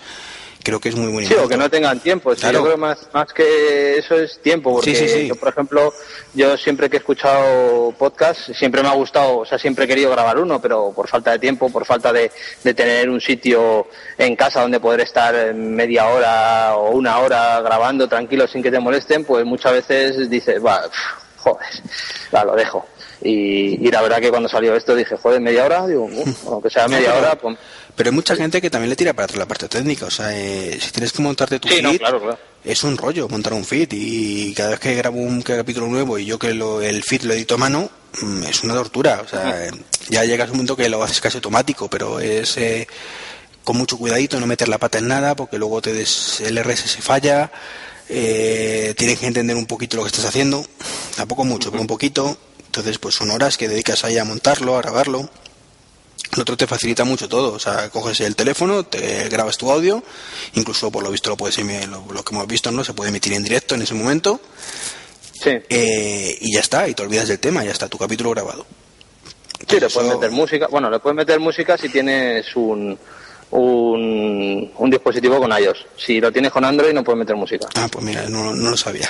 Speaker 3: Creo que es muy buen
Speaker 4: Sí, o que no tengan tiempo.
Speaker 3: Claro.
Speaker 4: Yo creo más, más que eso es tiempo, porque
Speaker 3: Sí, sí, sí.
Speaker 4: yo, por ejemplo, yo siempre que he escuchado podcast, siempre me ha gustado, o sea, siempre he querido grabar uno, pero por falta de tiempo, por falta de, de tener un sitio en casa donde poder estar media hora o una hora grabando tranquilo sin que te molesten, pues muchas veces dices, va, joder, va, lo dejo. Y, la verdad que cuando salió esto dije, joder, media hora, digo, aunque sea media hora, pues...
Speaker 3: Pero hay mucha gente que también le tira para atrás la parte técnica, o sea, eh, si tienes que montarte tu feed, es un rollo montar un feed y cada vez que grabo un capítulo nuevo y yo que lo, el feed lo edito a mano, mm, es una tortura, o sea, ya llegas a un momento que lo haces casi automático, pero es... Eh, con mucho cuidadito, no meter la pata en nada, porque luego te des, el RSS se falla, eh, tienes que entender un poquito lo que estás haciendo, tampoco mucho, pero un poquito, entonces pues son horas que dedicas ahí a montarlo, a grabarlo. Lo otro te facilita mucho todo, o sea, coges el teléfono, te grabas tu audio, incluso por lo visto lo puedes lo, lo que hemos visto, ¿no? Se puede emitir en directo en ese momento.
Speaker 4: Sí.
Speaker 3: Eh, y ya está, y te olvidas del tema, ya está, tu capítulo grabado.
Speaker 4: sí, le puedes meter música, bueno, le puedes meter música si tienes un, un, un, dispositivo con iOS. Si lo tienes con Android no puedes meter música.
Speaker 3: Ah, pues mira, no, no lo sabía.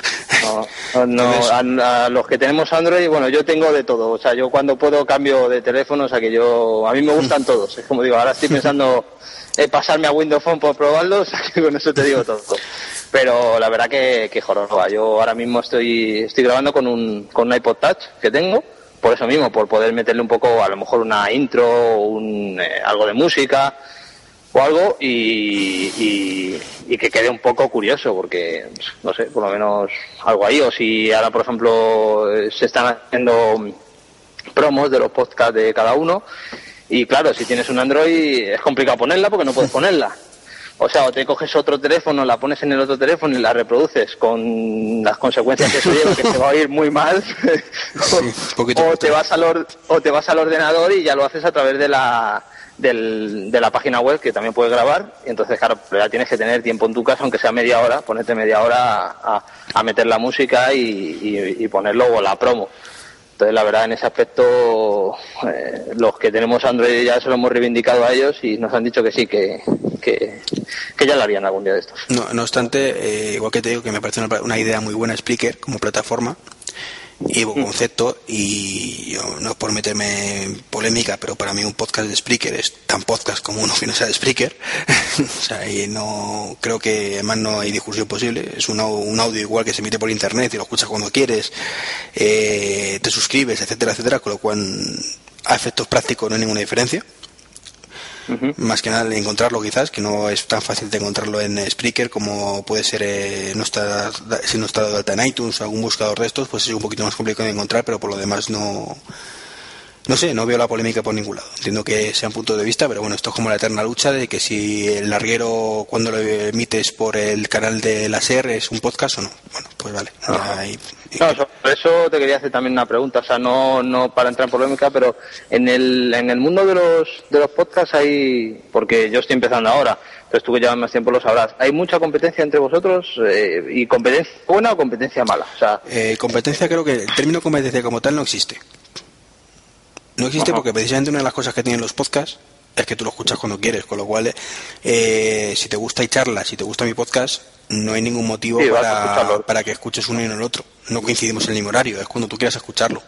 Speaker 4: No, a, los que tenemos Android, bueno, yo tengo de todo. O sea, yo cuando puedo cambio de teléfono, o sea que yo, a mí me gustan todos. Es como digo, ahora estoy pensando en pasarme a Windows Phone por probarlo, o sea que con eso te digo todo. Pero la verdad que, que joroba. Yo ahora mismo estoy, estoy grabando con un, con un iPod Touch que tengo por eso mismo, por poder meterle un poco, a lo mejor una intro, un, eh, algo de música, o algo y, y, que quede un poco curioso porque no sé por lo menos algo ahí. O si ahora por ejemplo se están haciendo promos de los podcasts de cada uno y claro si tienes un Android es complicado ponerla porque no puedes ponerla. O sea, o te coges otro teléfono, la pones en el otro teléfono y la reproduces con las consecuencias que eso lleva, que se va a oír muy mal, o, te vas al o te vas al ordenador y ya lo haces a través de la, del, de la página web que también puedes grabar. Y entonces claro ya tienes que tener tiempo en tu casa aunque sea media hora ponerte media hora a, a meter la música y, y, poner luego la promo. Entonces la verdad en ese aspecto eh, los que tenemos Android ya se lo hemos reivindicado a ellos y nos han dicho que sí que, que, ya lo harían algún día de estos.
Speaker 3: No, no obstante eh, igual que te digo que me parece una, una idea muy buena Spreaker como plataforma y concepto y yo, no es por meterme en polémica pero para mí un podcast de Spreaker es tan podcast como uno que no sea de Spreaker. O sea y no creo que además no hay discusión posible. Es un, un audio igual que se emite por internet y lo escuchas cuando quieres eh, te suscribes etcétera etcétera con lo cual a efectos prácticos no hay ninguna diferencia más que nada encontrarlo quizás, que no es tan fácil de encontrarlo en Spreaker como puede ser eh, no está, si no está en iTunes o algún buscador de estos, pues es un poquito más complicado de encontrar, pero por lo demás no, no sé, no veo la polémica por ningún lado. Entiendo que sea un punto de vista, pero bueno, esto es como la eterna lucha de que si el larguero cuando lo emites por el canal de la SER es un podcast o no. Bueno, pues vale.
Speaker 4: No, eso te quería hacer también una pregunta, o sea, no, no para entrar en polémica, pero en el, en el mundo de los, de los podcasts hay, porque yo estoy empezando ahora, entonces tú que llevas más tiempo lo sabrás, ¿hay mucha competencia entre vosotros eh, y competencia buena o competencia mala? O sea,
Speaker 3: eh, competencia creo que el término competencia como tal no existe. No existe porque precisamente una de las cosas que tienen los podcasts es que tú lo escuchas cuando quieres, con lo cual, eh, si te gusta y charla, si te gusta mi podcast, no hay ningún motivo para, para, que escuches uno y no el otro. No coincidimos en el mismo horario, es cuando tú quieras escucharlo.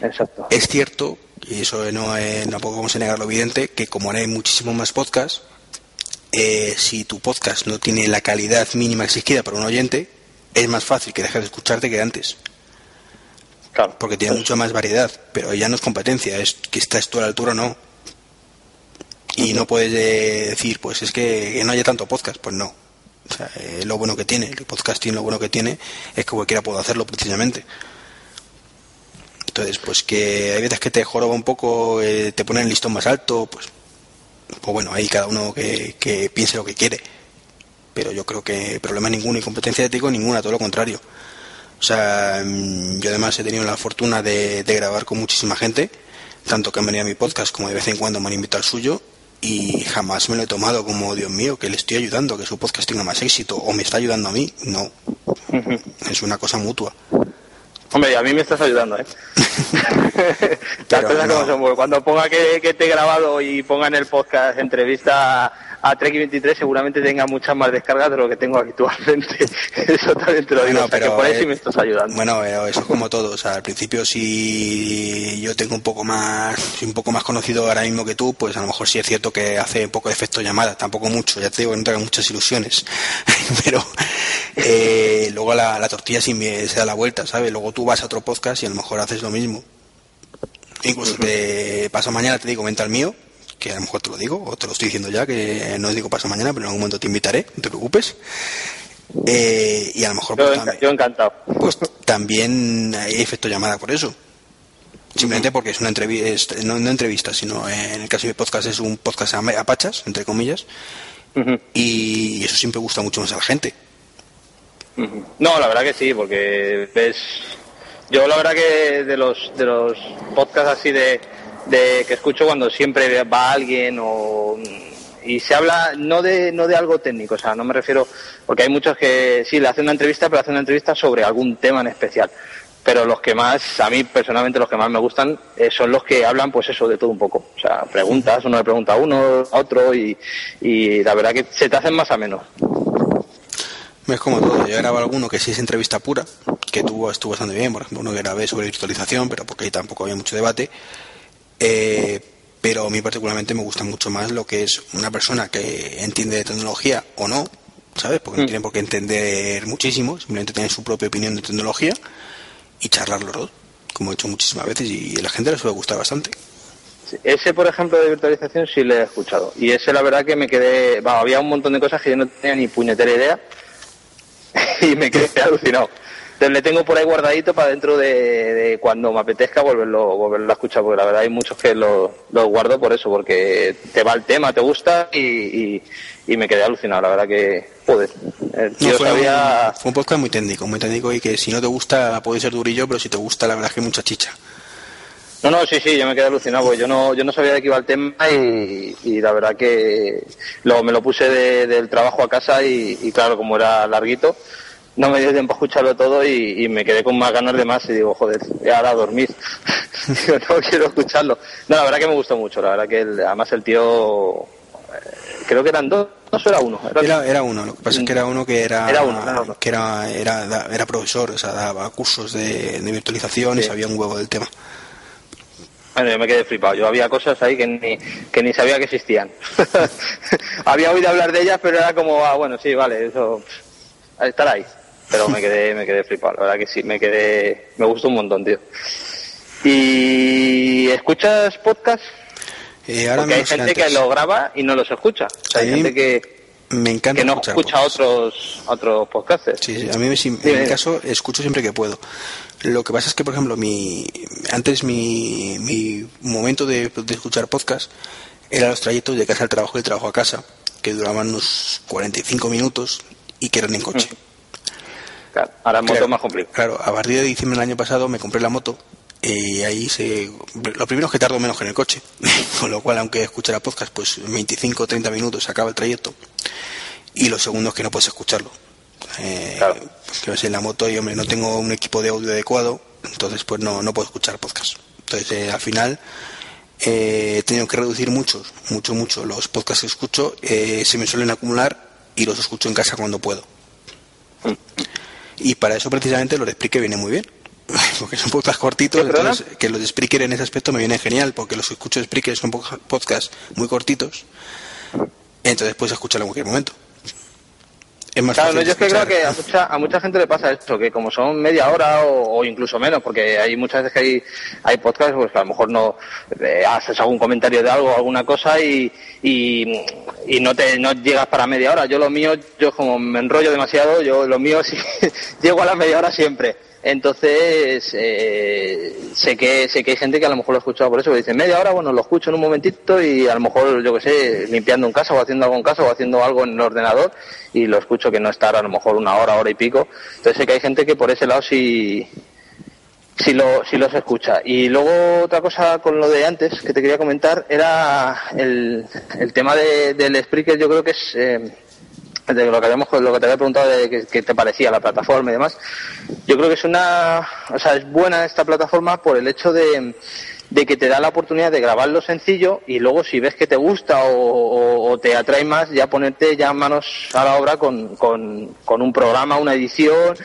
Speaker 4: Exacto.
Speaker 3: Es cierto, y eso no, es, tampoco vamos a negar lo evidente, que como hay muchísimos más podcasts, eh, si tu podcast no tiene la calidad mínima exigida para un oyente, es más fácil que dejes de escucharte que antes. Porque tiene mucha más variedad, pero ya no es competencia, es que estás tú a la altura o no. Y no puedes decir, pues es que, no haya tanto podcast, pues no. O sea, eh, lo bueno que tiene, el podcasting lo bueno que tiene es que cualquiera puede hacerlo precisamente. Entonces, pues que hay veces que te joroba un poco, eh, te ponen el listón más alto, pues, pues bueno, ahí cada uno que, que piense lo que quiere. Pero yo creo que problema ninguno y competencia de tico ninguna, todo lo contrario. O sea, mm, yo además he tenido la fortuna de, grabar con muchísima gente, tanto que han venido a mi podcast como de vez en cuando me han invitado al suyo y jamás me lo he tomado como, Dios mío, que le estoy ayudando, que su podcast tenga más éxito o me está ayudando a mí. No, es una cosa mutua.
Speaker 4: Hombre, a mí me estás ayudando, ¿eh? Las cosas como son. Cuando ponga que, que te he grabado y ponga en el podcast entrevista a Trek 23 seguramente tenga muchas más descargas de lo que tengo actualmente. eso también te lo digo, pero, por eso me estás ayudando.
Speaker 3: Bueno, eso es como todo. O sea, al principio si yo tengo un poco más, un poco más conocido ahora mismo que tú, pues a lo mejor sí es cierto que hace un poco de efecto llamada, tampoco mucho, ya te digo, no tengo muchas ilusiones. pero eh, luego la, la tortilla sí me, se da la vuelta, ¿sabes? Luego tú vas a otro podcast y a lo mejor haces lo mismo Incluso te pasa mañana, te digo, vente al mío, que a lo mejor te lo digo, o te lo estoy diciendo ya, que no os digo pasa mañana, pero en algún momento te invitaré, no te preocupes. Eh, y a lo mejor
Speaker 4: Yo,
Speaker 3: pues, también,
Speaker 4: yo encantado.
Speaker 3: pues también hay efecto llamada por eso. Simplemente porque es una entrevista, no, no entrevista, sino eh, en el caso de mi podcast es un podcast a, pachas, entre comillas, y eso siempre gusta mucho más a la gente.
Speaker 4: No, la verdad que sí, porque ves, yo la verdad que de los de los podcasts así de, de que escucho cuando siempre va alguien o y se habla no de no de algo técnico, o sea, no me refiero porque hay muchos que sí le hacen una entrevista, pero hacen una entrevista sobre algún tema en especial. Pero los que más, a mí personalmente los que más me gustan eh, son los que hablan pues eso de todo un poco. O sea, preguntas, uno le pregunta a uno, a otro y, y la verdad que se te hacen más a menos.
Speaker 3: Es como todo, yo grababa alguno que sí es entrevista pura, que tuvo, estuvo bastante bien, por ejemplo, uno que grabé sobre virtualización, pero porque ahí tampoco había mucho debate. Eh, pero a mí particularmente me gusta mucho más lo que es una persona que entiende de tecnología o no, ¿sabes? Porque no
Speaker 4: Mm.
Speaker 3: tiene por qué entender muchísimo, simplemente tiene su propia opinión de tecnología y charlar los dos, como he hecho muchísimas veces y a la gente le suele gustar bastante.
Speaker 4: Ese, por ejemplo, de virtualización sí le he escuchado. Y ese, la verdad, que me quedé. va, había un montón de cosas que yo no tenía ni puñetera idea. y me quedé alucinado. Entonces le tengo por ahí guardadito para dentro de, de cuando me apetezca volverlo, volverlo a escuchar. Porque la verdad hay muchos que lo, lo guardo por eso, porque te va el tema, te gusta y, y, y me quedé alucinado. La verdad que, joder. El
Speaker 3: No, fue,
Speaker 4: sabía.
Speaker 3: un, fue un podcast muy técnico, muy técnico y que si no te gusta puede ser durillo, pero si te gusta la verdad es que hay mucha chicha.
Speaker 4: No, no, sí, sí, yo me quedé alucinado, porque yo no, yo no sabía de qué iba el tema y, y la verdad que lo, me lo puse de- del trabajo a casa y, y claro, como era larguito, no me dio tiempo a escucharlo todo y, y me quedé con más ganas de más y digo, joder, y ahora a dormir. Digo, no quiero escucharlo. No, la verdad que me gustó mucho, la verdad que el- además el tío, eh, creo que eran dos, no era uno. Era,
Speaker 3: Era, era uno, lo que pasa es que era uno que era,
Speaker 4: Era uno,
Speaker 3: que era, era, era profesor, o sea, daba cursos de, de virtualización y sabía un huevo del tema.
Speaker 4: Bueno, yo me quedé flipado. Yo había cosas ahí que ni, que ni sabía que existían. había oído hablar de ellas, pero era como, ah, bueno, sí, vale, eso, pff, estar ahí. Pero me quedé, me quedé flipado. La verdad que sí, me quedé, me gustó un montón, tío. ¿Y escuchas podcast?
Speaker 3: Eh, ahora
Speaker 4: Porque hay gente que lo graba y no los escucha. O sea, hay gente que,
Speaker 3: Me encanta
Speaker 4: que no escucha
Speaker 3: podcasts.
Speaker 4: otros, otros podcasters.
Speaker 3: Sí, sí, a mí sí, en mi caso escucho siempre que puedo. Lo que pasa es que, por ejemplo, mi antes mi, mi momento de, de escuchar podcast era los trayectos de casa al trabajo y del trabajo a casa, que duraban unos 45 minutos y que eran en coche.
Speaker 4: Claro, ahora moto
Speaker 3: Claro,
Speaker 4: más complicado.
Speaker 3: Claro, a partir de diciembre del año pasado me compré la moto y ahí se... Lo primero es que tardo menos que en el coche, con lo cual aunque escuchara podcast, pues 25 o 30 minutos se acaba el trayecto. Y lo segundo es que no puedes escucharlo. Eh,
Speaker 4: Claro.
Speaker 3: que ves en la moto y hombre, no tengo un equipo de audio adecuado, entonces pues no, no puedo escuchar podcast. Entonces eh, al final eh, he tenido que reducir muchos, mucho, mucho los podcasts que escucho, eh, se me suelen acumular y los escucho en casa cuando puedo. Y para eso precisamente los de Spreaker viene muy bien. Porque son podcasts cortitos, entonces que los de Spreaker en ese aspecto me vienen genial, porque los que escucho de Spreaker son po- podcasts muy cortitos, entonces puedes escucharlo en cualquier momento. Es más
Speaker 4: Claro, no, yo es que creo que a mucha, a mucha gente le pasa esto, que como son media hora o, o incluso menos, porque hay muchas veces que hay, hay podcasts pues, que a lo mejor no eh, haces algún comentario de algo, alguna cosa y, y, y no te no llegas para media hora. Yo lo mío, yo como me enrollo demasiado, yo lo mío sí llego a la media hora siempre. Entonces, eh, sé que sé que hay gente que a lo mejor lo ha escuchado por eso, que dice media hora, bueno, lo escucho en un momentito y a lo mejor, yo que sé, limpiando en casa o haciendo algo en casa o haciendo algo en el ordenador y lo escucho que no estar a lo mejor una hora, hora y pico. Entonces sé que hay gente que por ese lado sí, sí, lo, sí los escucha. Y luego otra cosa con lo de antes que te quería comentar era el, el tema de, del Spreaker, yo creo que es... eh, de lo que habíamos lo que te había preguntado de qué, qué te parecía la plataforma y demás yo creo que es una o sea es buena esta plataforma por el hecho de, de que te da la oportunidad de grabarlo sencillo y luego si ves que te gusta o, o- o te atrae más ya ponerte ya manos a la obra con, con, con un programa una edición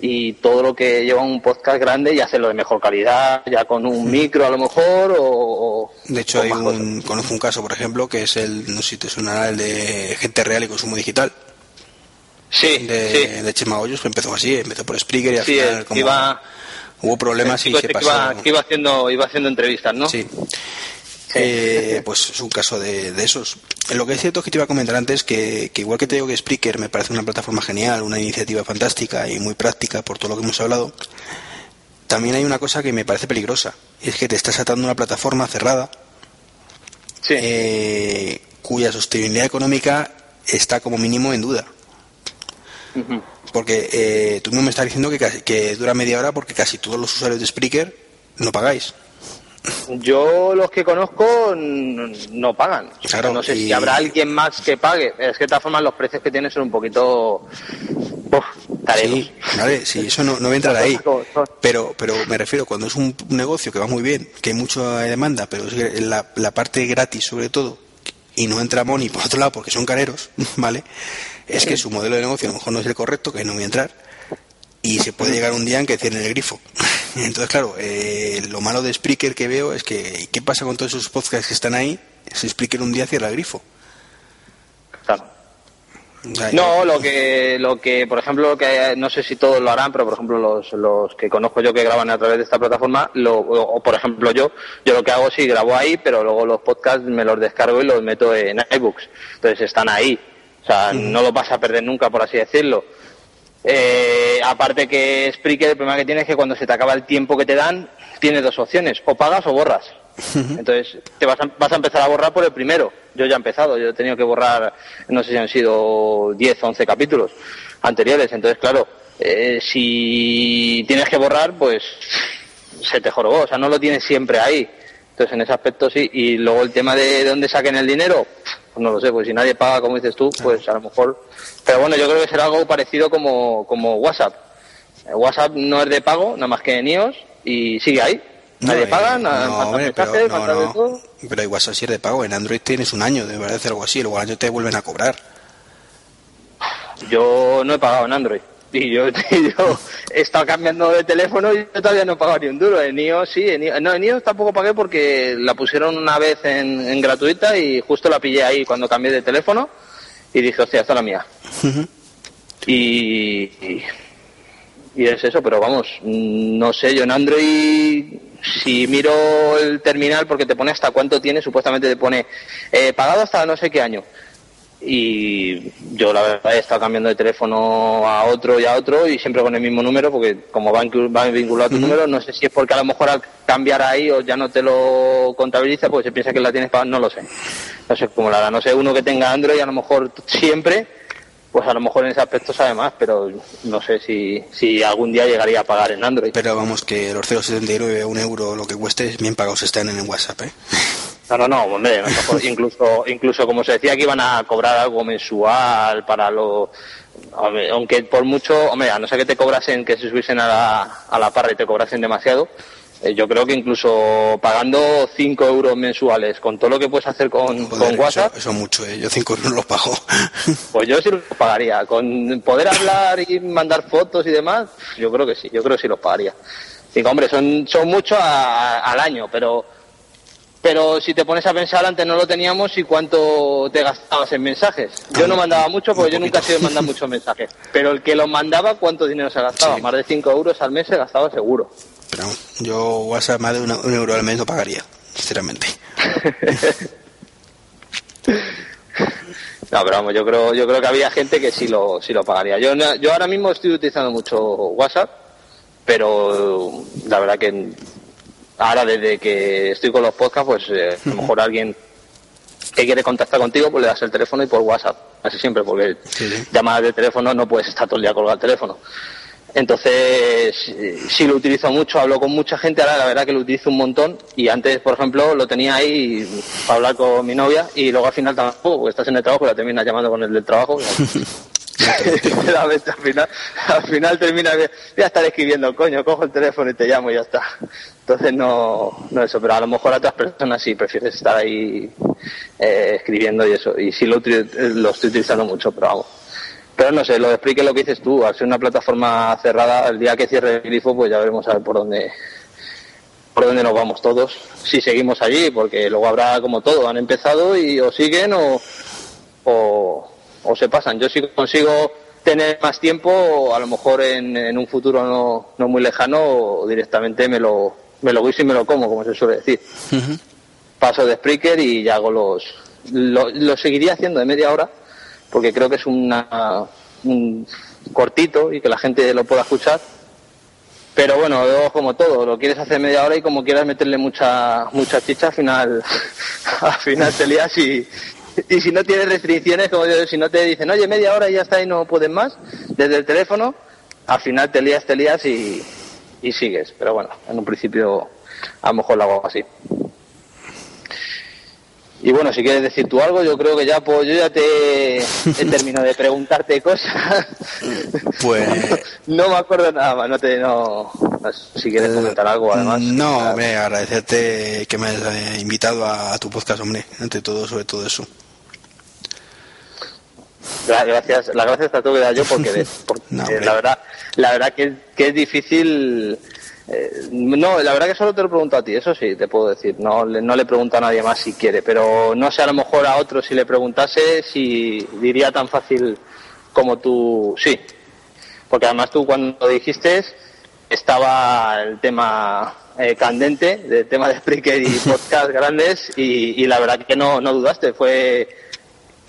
Speaker 4: y todo lo que lleva un podcast grande y hacerlo de mejor calidad ya con un micro a lo mejor o,
Speaker 3: De hecho, hay un, conozco un caso, por ejemplo, que es el, no sé si te sonará, el de gente real y consumo digital,
Speaker 4: sí
Speaker 3: de,
Speaker 4: sí
Speaker 3: de Chema Hoyos, que empezó así, empezó por Spreaker y al
Speaker 4: Sí,
Speaker 3: final
Speaker 4: eh,
Speaker 3: como
Speaker 4: iba-
Speaker 3: Hubo problemas y se
Speaker 4: este que
Speaker 3: pasó.
Speaker 4: iba, que iba haciendo, iba haciendo entrevistas, ¿no?
Speaker 3: Sí. Eh, pues es un caso de, de esos. Lo que es cierto es que te iba a comentar antes que, que igual que te digo que Spreaker me parece una plataforma genial, una iniciativa fantástica y muy práctica por todo lo que hemos hablado, también hay una cosa que me parece peligrosa, y es que te estás atando una plataforma cerrada
Speaker 4: Sí.
Speaker 3: eh, cuya sostenibilidad económica está como mínimo en duda. Porque eh, tú mismo me estás diciendo que, dura media hora porque casi todos los usuarios de Spreaker no pagáis.
Speaker 4: Yo los que conozco no pagan.
Speaker 3: Claro,
Speaker 4: no sé
Speaker 3: y-
Speaker 4: si habrá alguien más que pague. Es que de todas formas los precios que tienen son un poquito... Uf.
Speaker 3: Sí, vale, sí, eso no, no voy a entrar ahí. Pero, pero me refiero, cuando es un negocio que va muy bien, que hay mucha demanda, pero es la, la parte gratis sobre todo, y no entra Money por otro lado porque son careros, ¿vale? Es que su modelo de negocio a lo mejor no es el correcto, que no voy a entrar, y se puede llegar un día en que cierren el grifo. Entonces, claro, eh, lo malo de Spreaker que veo es que, ¿qué pasa con todos esos podcasts que están ahí? Si Spreaker un día cierra el grifo.
Speaker 4: Claro.
Speaker 3: O
Speaker 4: No, lo que, lo que, por ejemplo, lo que no sé si todos lo harán, pero por ejemplo los, los que conozco yo que graban a través de esta plataforma, lo, o por ejemplo yo, yo lo que hago sí grabo ahí, pero luego los podcasts me los descargo y los meto en iBooks. Entonces están ahí. O sea, no los vas a perder nunca, por así decirlo. Eh, aparte que Spreaker, el problema que tiene es que cuando se te acaba el tiempo que te dan, tienes dos opciones, o pagas o borras. Entonces, te vas a, vas a empezar a borrar por el primero. Yo ya he empezado, yo he tenido que borrar, no sé si han sido 10 o 11 capítulos anteriores. Entonces, claro, eh, si tienes que borrar, pues se te jorobó, o sea, no lo tienes siempre ahí. Entonces, en ese aspecto sí. Y luego el tema de dónde saquen el dinero, no lo sé, pues si nadie paga, como dices tú, pues a lo mejor. Pero bueno, yo creo que será algo parecido como, como WhatsApp. Eh, WhatsApp no es de pago, nada más que en iOS, y sigue ahí. Nadie paga, nada,
Speaker 3: no,
Speaker 4: manda
Speaker 3: hombre,
Speaker 4: mensajes,
Speaker 3: pero, no,
Speaker 4: todo.
Speaker 3: Pero hay WhatsApp si es de pago. En Android tienes un año, de verdad, hacer algo así. Luego al año te vuelven a cobrar.
Speaker 4: Yo no he pagado en Android. Y yo, yo he estado cambiando de teléfono y yo todavía no he pagado ni un duro. En iOS sí, en iOS, no, en iOS tampoco pagué porque la pusieron una vez en, en gratuita y justo la pillé ahí cuando cambié de teléfono y dije, hostia, esta es la mía. y, y, y es eso, pero vamos, no sé, yo en Android, si miro el terminal, porque te pone hasta cuánto tiene, supuestamente te pone eh, pagado hasta no sé qué año. Y yo la verdad he estado cambiando de teléfono a otro y a otro y siempre con el mismo número, porque como va, inclu- va vinculado a tu número, no sé si es porque a lo mejor al cambiar ahí o ya no te lo contabiliza, pues se piensa que la tienes pagada, no lo sé. No sé cómo la hará, no sé, uno que tenga Android a lo mejor siempre, pues a lo mejor en ese aspecto sabe más, pero no sé si, si algún día llegaría a pagar en Android.
Speaker 3: Pero vamos, que los 0,79, un euro, lo que cueste, bien pagados están en el WhatsApp, ¿eh?
Speaker 4: No, no, no, hombre, incluso, incluso como se decía que iban a cobrar algo mensual para lo... hombre, aunque por mucho, hombre, a no ser que te cobrasen, que se subiesen a la, a la parra y te cobrasen demasiado, eh, yo creo que incluso pagando 5 euros mensuales con todo lo que puedes hacer con,
Speaker 3: Joder,
Speaker 4: con WhatsApp,
Speaker 3: Eso, eso es mucho, ¿eh? Yo 5 euros los pago.
Speaker 4: pues yo sí los pagaría. Con poder hablar y mandar fotos y demás, yo creo que sí, yo creo que sí los pagaría. Digo, hombre, son, son muchos al año, pero pero si te pones a pensar, antes no lo teníamos y cuánto te gastabas en mensajes. Yo no mandaba mucho porque yo nunca he sido mandar muchos mensajes. Pero el que los mandaba, ¿cuánto dinero se gastaba?
Speaker 3: Sí.
Speaker 4: Más de 5 euros al mes se gastaba seguro.
Speaker 3: Pero yo WhatsApp más de una- un euro al mes no pagaría, sinceramente.
Speaker 4: No, pero vamos, yo creo, yo creo que había gente que sí lo, sí lo pagaría. Yo, yo ahora mismo estoy utilizando mucho WhatsApp, pero la verdad que ahora desde que estoy con los podcasts, pues eh, a lo mejor alguien que quiere contactar contigo, pues le das el teléfono y por WhatsApp, así siempre, porque
Speaker 3: Sí, sí.
Speaker 4: llamadas de teléfono no puedes estar todo el día colgado el teléfono. Entonces, eh, sí lo utilizo mucho, hablo con mucha gente, ahora la verdad que lo utilizo un montón y antes, por ejemplo, lo tenía ahí para hablar con mi novia y luego al final tampoco, porque estás en el trabajo y la terminas llamando con el del trabajo. Al, final, al final termina, voy a estar escribiendo, coño, cojo el teléfono y te llamo y ya está. Entonces no, no eso, pero a lo mejor a otras personas sí prefieres estar ahí eh, escribiendo y eso. Y sí lo, util- lo estoy utilizando mucho, pero vamos. Pero no sé, lo explique lo que dices tú, al ser una plataforma cerrada, el día que cierre el grifo, pues ya veremos a ver por dónde por dónde nos vamos todos, si seguimos allí, porque luego habrá como todo, han empezado y o siguen o, o, o se pasan. Yo si consigo tener más tiempo, a lo mejor en, en un futuro no, no muy lejano, directamente me lo, me lo guiso y me lo como, como se suele decir. Paso de Spreaker y ya hago los... Lo, lo seguiría haciendo de media hora, porque creo que es una, un cortito y que la gente lo pueda escuchar. Pero bueno, luego como todo, lo quieres hacer media hora y como quieras meterle mucha mucha chicha, al final, al final te lías y, y si no tienes restricciones, como yo, si no te dicen, oye, media hora y ya está y no pueden más, desde el teléfono, al final te lías, te lías y, y sigues. Pero bueno, en un principio a lo mejor lo hago así. Y bueno, si quieres decir tú algo, yo creo que ya pues yo ya te he terminado de preguntarte cosas.
Speaker 3: Pues
Speaker 4: no me acuerdo nada más, no te no, si quieres comentar algo además.
Speaker 3: Eh, no, hombre, agradecerte que me hayas eh, invitado a, a tu podcast, hombre, ante todo, sobre todo eso.
Speaker 4: Gra- Gracias, las gracias a tú que da yo porque, porque
Speaker 3: No, hombre.
Speaker 4: la verdad, la verdad que, que es difícil. eh, no, la verdad que solo te lo pregunto a ti, eso sí, te puedo decir. No, le- no le pregunto a nadie más si quiere, pero no sé a lo mejor a otro si le preguntase si diría tan fácil como tú, sí. Porque además tú cuando dijiste estaba el tema eh, candente, del tema de Spreaker y podcast grandes y, y la verdad que no, no dudaste, fue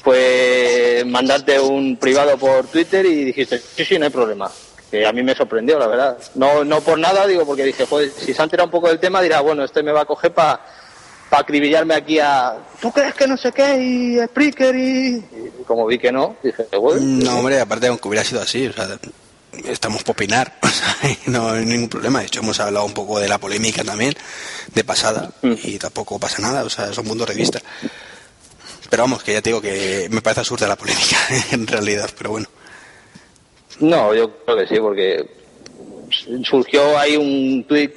Speaker 4: fue mandarte un privado por Twitter y dijiste, sí, sí, no hay problema. Que a mí me sorprendió, la verdad. No, no por nada, digo, porque dije, joder, si se ha enterado un poco del tema, dirá, bueno, este me va a coger para pa acribillarme aquí a, ¿tú crees que no sé qué? Y Spreaker y... y como vi que no, dije, bueno,
Speaker 3: No, hombre, aparte, aunque hubiera sido así, o sea, estamos por opinar, o sea, no hay ningún problema. De hecho, hemos hablado un poco de la polémica también, de pasada, y tampoco pasa nada, o sea, son puntos de vista. Pero vamos, que ya te digo que me parece absurda la polémica, en realidad, pero bueno.
Speaker 4: No, yo creo que sí, porque surgió ahí un tweet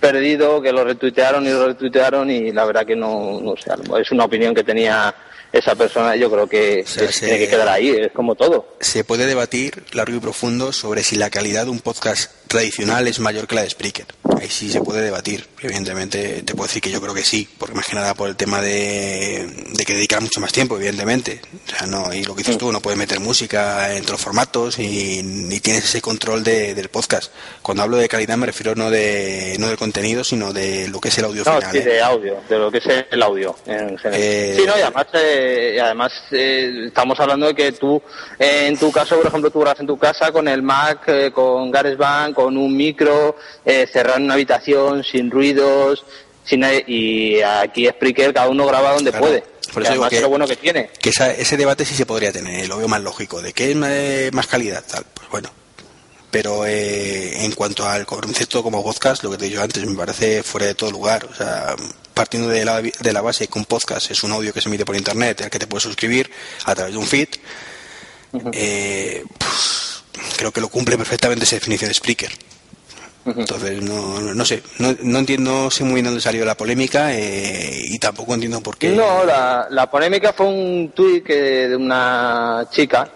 Speaker 4: perdido que lo retuitearon y lo retuitearon y la verdad que no, no sé, es una opinión que tenía esa persona, yo creo que,
Speaker 3: sea,
Speaker 4: que
Speaker 3: se-
Speaker 4: tiene que quedar ahí, es como todo.
Speaker 3: Se puede debatir largo y profundo sobre si la calidad de un podcast tradicional es mayor que la de Spreaker. Ahí sí se puede debatir. Evidentemente, te puedo decir que yo creo que sí, porque más que nada por el tema de, de que dedicar mucho más tiempo, evidentemente. O sea, no, y lo que dices tú, no puedes meter música en todos los formatos y ni tienes ese control de- del podcast. Cuando hablo de calidad me refiero no de no del contenido, sino de lo que es el audio
Speaker 4: No,
Speaker 3: final.
Speaker 4: sí,
Speaker 3: ¿eh?
Speaker 4: de audio, de lo que es el audio en general.
Speaker 3: Eh,
Speaker 4: Sí, no, y además, eh, y además estamos hablando de que tú, en tu caso, por ejemplo, tú grabas en tu casa con el Mac, con GarageBand, con un micro, eh, cerrado en una habitación, sin ruidos, sin y aquí Spreaker cada uno graba donde
Speaker 3: Claro,
Speaker 4: puede.
Speaker 3: por eso digo que-
Speaker 4: es lo bueno que tiene.
Speaker 3: que esa- ese debate sí se podría tener, lo veo más lógico, de qué es más, más calidad, tal, pues bueno. Pero eh, en cuanto al concepto como podcast, lo que te he dicho antes, me parece fuera de todo lugar. O sea, partiendo de la, de la base que un podcast es un audio que se emite por internet, al que te puedes suscribir a través de un feed, eh, pues, creo que lo cumple perfectamente esa definición de Spreaker. Entonces, no, no, sé, no, no entiendo si muy bien dónde salió la polémica eh, y tampoco entiendo por qué.
Speaker 4: No, la, la polémica fue un tuit de una chica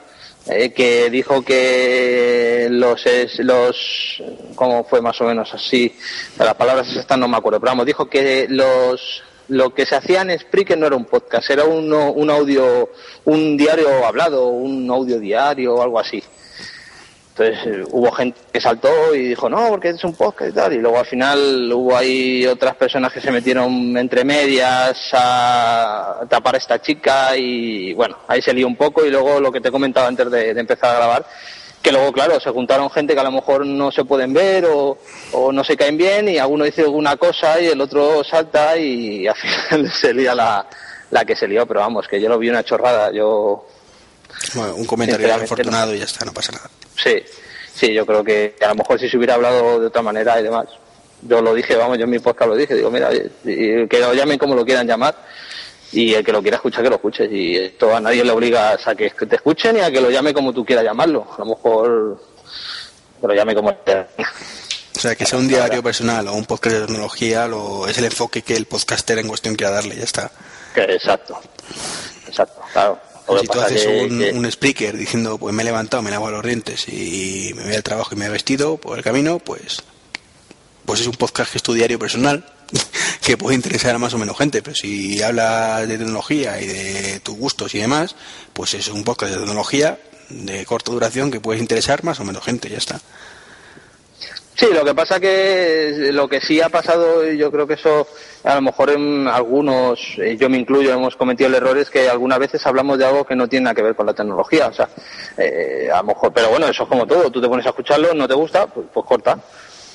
Speaker 4: eh, que dijo que los, los, ¿cómo fue más o menos así? Las palabras exactas no me acuerdo, pero vamos, dijo que los, lo que se hacía en Spreaker no era un podcast, era un, un audio, un diario hablado, un audio diario o algo así. Entonces hubo gente que saltó y dijo, no, porque es un podcast y tal. Y luego al final hubo ahí otras personas que se metieron entre medias a tapar a esta chica y bueno, ahí se lió un poco y luego lo que te he comentado antes de, de empezar a grabar, que luego, claro, se juntaron gente que a lo mejor no se pueden ver o, o no se caen bien y alguno dice alguna cosa y el otro salta y al final se lía la, la que se lió. Pero vamos, que yo lo vi una chorrada. Yo
Speaker 3: Bueno, un comentario
Speaker 4: Sinceramente,
Speaker 3: afortunado y ya está, no pasa nada.
Speaker 4: Sí, sí, yo creo que a lo mejor si se hubiera hablado de otra manera y demás. Yo lo dije, vamos, yo en mi podcast lo dije, digo, mira, y- y que lo llamen como lo quieran llamar y el que lo quiera escuchar, que lo escuche. Y esto a nadie le obliga a que te escuchen ni a que lo llame como tú quieras llamarlo. A lo mejor que lo llame como.
Speaker 3: O sea, que sea un diario personal o un podcast de tecnología, lo, es el enfoque que el podcaster en cuestión quiera darle, ya está.
Speaker 4: Exacto, exacto, claro. Lo
Speaker 3: si tú haces
Speaker 4: que-
Speaker 3: un,
Speaker 4: que-
Speaker 3: un speaker diciendo, pues me he levantado, me lavo los dientes y me voy al trabajo y me he vestido por el camino, pues, pues es un podcast que es tu diario personal, que puede interesar a más o menos gente, pero si hablas de tecnología y de tus gustos y demás, pues es un podcast de tecnología de corta duración que puede interesar más o menos gente, ya está.
Speaker 4: Sí, lo que pasa que lo que sí ha pasado, y yo creo que eso a lo mejor en algunos, eh, yo me incluyo, hemos cometido el error es que algunas veces hablamos de algo que no tiene nada que ver con la tecnología, o sea, eh, a lo mejor, pero bueno, eso es como todo, tú te pones a escucharlo, no te gusta, pues, pues corta.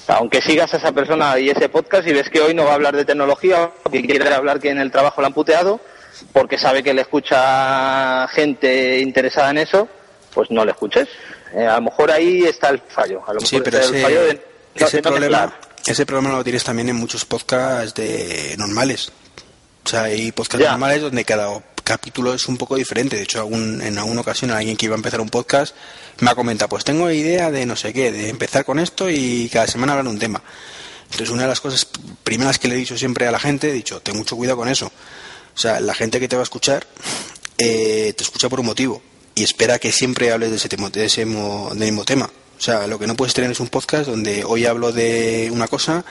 Speaker 4: aunque sigas a esa persona y ese podcast y ves que hoy no va a hablar de tecnología, que quiere hablar que en el trabajo lo han puteado, porque sabe que le escucha gente interesada en eso, pues no le escuches. Eh, a lo mejor ahí está el fallo. A lo
Speaker 3: sí, pero el fallo de ese problema, ese problema lo tienes también en muchos podcasts de normales. O sea, hay podcasts normales donde cada capítulo es un poco diferente. De hecho, en alguna ocasión alguien que iba a empezar un podcast me ha comentado, pues tengo idea de no sé qué, de empezar con esto y cada semana hablar un tema. Entonces, una de las cosas primeras que le he dicho siempre a la gente, he dicho, ten mucho cuidado con eso. O sea, la gente que te va a escuchar, eh, te escucha por un motivo y espera que siempre hables de ese, tema, de ese del mismo tema. O sea, lo que no puedes tener es un podcast donde hoy hablo de una cosa,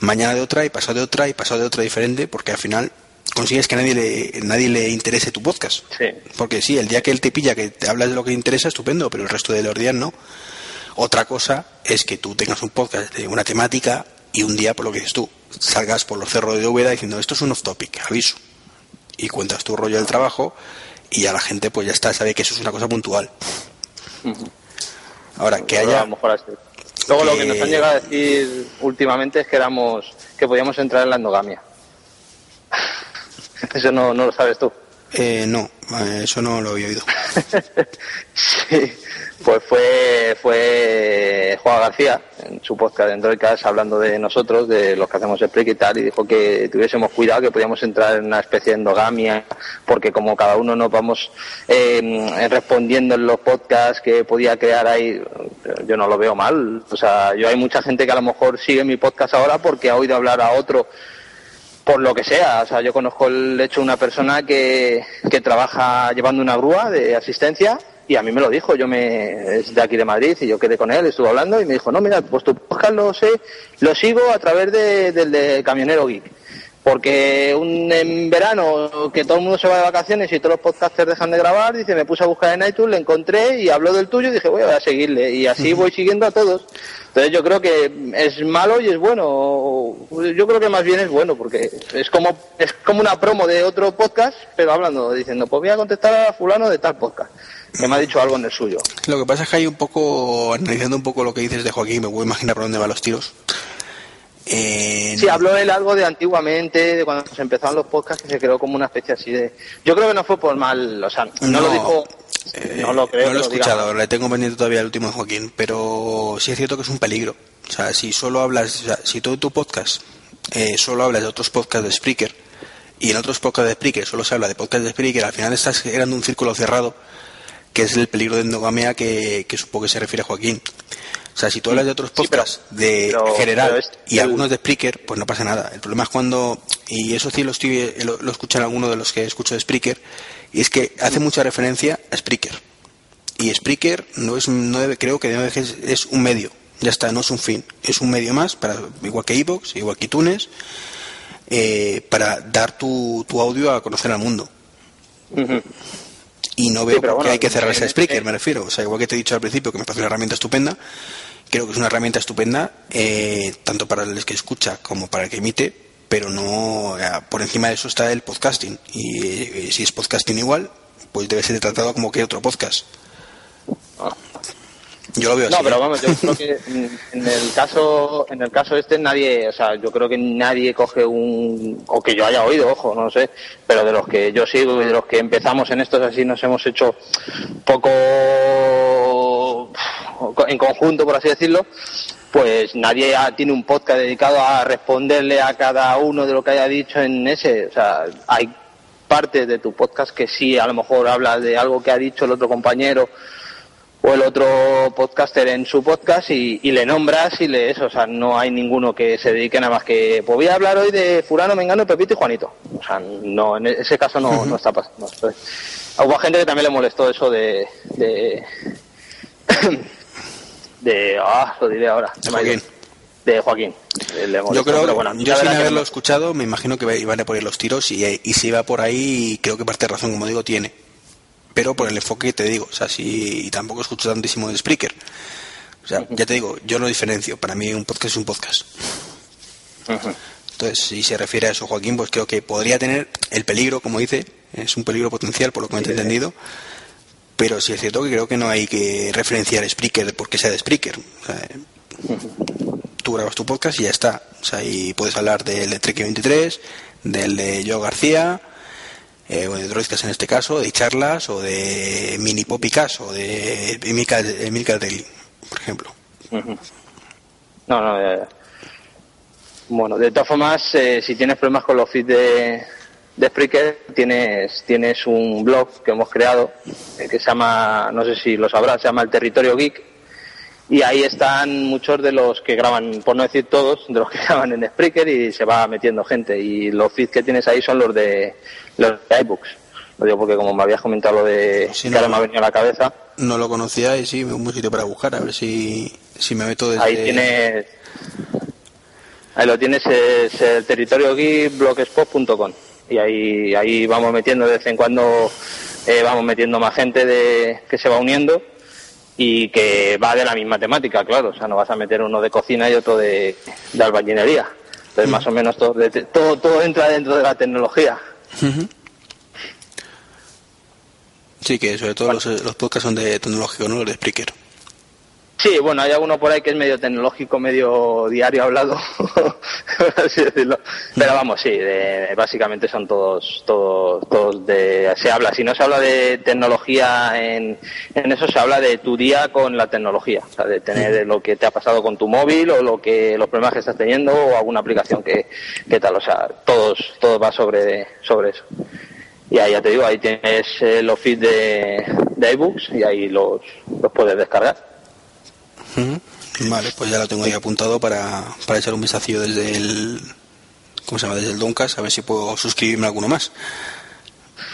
Speaker 3: mañana de otra y pasado de otra y pasado de otra diferente, porque al final consigues que a nadie le, nadie le interese tu podcast.
Speaker 4: Sí.
Speaker 3: Porque sí, el día que él te pilla que te hablas de lo que te interesa, estupendo, pero el resto de los días no. Otra cosa es que tú tengas un podcast de una temática y un día, por lo que dices tú, salgas por los cerros de Úbeda diciendo esto es un off topic, aviso. Y cuentas tu rollo del trabajo y ya la gente pues ya está, sabe que eso es una cosa puntual. Ahora, que haya...
Speaker 4: Luego lo que nos han llegado a decir últimamente es que éramos que podíamos entrar en la endogamia. Eso no, no lo sabes tú.
Speaker 3: Eh, no, eh, eso no lo había oído.
Speaker 4: sí, pues fue, fue Juan García en su podcast de Androidcast hablando de nosotros, de los que hacemos Spreak y tal, y dijo que tuviésemos cuidado, que podíamos entrar en una especie de endogamia, porque como cada uno nos vamos eh, respondiendo en los podcasts que podía crear ahí, yo no lo veo mal. O sea, yo hay mucha gente que a lo mejor sigue mi podcast ahora porque ha oído hablar a otro por lo que sea. O sea, yo conozco el hecho de una persona que, que trabaja llevando una grúa de asistencia y a mí me lo dijo, yo me es de aquí de Madrid y yo quedé con él, estuve hablando y me dijo, no, mira, pues tu podcast lo sé, lo sigo a través de, del de Camionero Geek. Porque un, en verano que todo el mundo se va de vacaciones y todos los podcasters dejan de grabar, dice, me puse a buscar en iTunes, le encontré y habló del tuyo y dije, voy a seguirle. Y así voy siguiendo a todos. Entonces yo creo que es malo y es bueno. Yo creo que más bien es bueno porque es como es como una promo de otro podcast, pero hablando, diciendo, pues voy a contestar a fulano de tal podcast que me ha dicho algo en el suyo.
Speaker 3: Lo que pasa es que hay un poco, analizando un poco lo que dices de Joaquín, me puedo imaginar por dónde van los tiros.
Speaker 4: Eh, sí, habló él algo de antiguamente, de cuando se empezaron los podcasts, que se creó como una especie así de... Yo creo que no fue por mal, o sea, no, lo dijo
Speaker 3: eh, no lo creo. No lo he escuchado, le tengo pendiente todavía el último de Joaquín, pero sí es cierto que es un peligro. O sea, si solo hablas, o sea, si todo tu podcast eh, solo hablas de otros podcasts de Spreaker y en otros podcasts de Spreaker solo se habla de podcasts de Spreaker, al final estás generando un círculo cerrado que es el peligro de endogamia que, que supongo que se refiere a Joaquín. O sea, si tú hablas de otros podcasts de general y algunos de Spreaker, pues no pasa nada. El problema es cuando, y eso sí lo, estoy, lo, lo escuchan algunos de los que escucho de Spreaker, y es que hace mucha referencia a Spreaker. Y Spreaker no es, no debe, creo que debe, es, es un medio. Ya está, no es un fin. Es un medio más, para igual que Evox, igual que iTunes, eh, para dar tu, tu, audio a conocer al mundo. Y no veo que hay que cerrarse a Spreaker, me refiero. O sea, igual que te he dicho al principio que me parece una herramienta estupenda, creo que es una herramienta estupenda eh, tanto para el que escucha como para el que emite, pero no por encima de eso está el podcasting. Y eh, si es podcasting igual pues debe ser tratado como que otro podcast yo lo veo
Speaker 4: no pero ¿eh? vamos yo creo que en, el caso en el caso este nadie o sea yo creo que nadie coge un o que yo haya oído ojo no sé pero de los que yo sigo y de los que empezamos en estos así nos hemos hecho poco en conjunto por así decirlo pues nadie tiene un podcast dedicado a responderle a cada uno de lo que haya dicho en ese. O sea, hay parte de tu podcast que sí, a lo mejor habla de algo que ha dicho el otro compañero o el otro podcaster en su podcast y, le nombras y le eso, o sea, no hay ninguno que se dedique nada más que, pues voy a hablar hoy de Furano, Mengano, Pepito y Juanito. O sea, no, en ese caso no, no está pasando. hubo gente que también le molestó eso de, de de ah lo diré ahora de Joaquín, de Joaquín.
Speaker 3: yo creo bueno, yo sin haberlo escuchado me imagino que iban a poner los tiros y, y si va por ahí creo que parte de razón como digo tiene pero por el enfoque que te digo, o sea, si tampoco escucho tantísimo de Spreaker. O sea, ya te digo, yo lo diferencio, para mí un podcast es un podcast. Entonces, si se refiere a eso, Joaquín, pues creo que podría tener el peligro, como dice, es un peligro potencial, por lo que me he entendido, pero sí es cierto que creo que no hay que referenciar Spreaker porque sea de Spreaker. O sea, tú grabas tu podcast y ya está. O sea, y puedes hablar del de Trek 23, del de Joe García, eh, o de Droidcast en este caso, de charlas, o de mini popicas, o de Emilcar Daily, por ejemplo.
Speaker 4: No, no, bueno, de todas formas, eh, si tienes problemas con los feeds de, de Spreaker, tienes, tienes un blog que hemos creado eh, que se llama, no sé si lo sabrás, se llama El Territorio Geek. Y ahí están muchos de los que graban, por no decir todos, de los que graban en Spreaker y se va metiendo gente. Y los feeds que tienes ahí son los de, los de iBooks. Lo digo porque como me habías comentado lo de
Speaker 3: Sí,
Speaker 4: que
Speaker 3: no,
Speaker 4: ahora me ha venido a la cabeza,
Speaker 3: No lo conocía y sí, un sitio para buscar, a ver si, si me meto desde...
Speaker 4: ahí tienes, ahí lo tienes, es el territorio geek blogspot.com y ahí, ahí vamos metiendo de vez en cuando, eh, vamos metiendo más gente de, que se va uniendo y que va de la misma temática, claro, o sea, no vas a meter uno de cocina y otro de, de albañilería. Entonces, más o menos todo, de- todo, todo entra dentro de la tecnología.
Speaker 3: Sí, que sobre todo los, los podcasts son de tecnológico, ¿no? Los de Spreaker.
Speaker 4: Sí, bueno, hay alguno por ahí que es medio tecnológico, medio diario hablado, por así decirlo. Pero vamos, sí, de- básicamente son todos, todos, todos de, se habla, si no se habla de tecnología en, en eso, se habla de tu día con la tecnología, o sea, de tener lo que te ha pasado con tu móvil o lo que, los problemas que estás teniendo o alguna aplicación que, que tal, o sea, todos, todo va sobre, sobre eso. Y ahí ya te digo, ahí tienes eh, los feeds de, de iBooks y ahí los, los puedes descargar.
Speaker 3: Ujú. Vale, pues ya lo tengo ahí apuntado para, para echar un vistacillo desde el... ¿Cómo se llama? Desde el Doncas, a ver si puedo suscribirme a alguno más.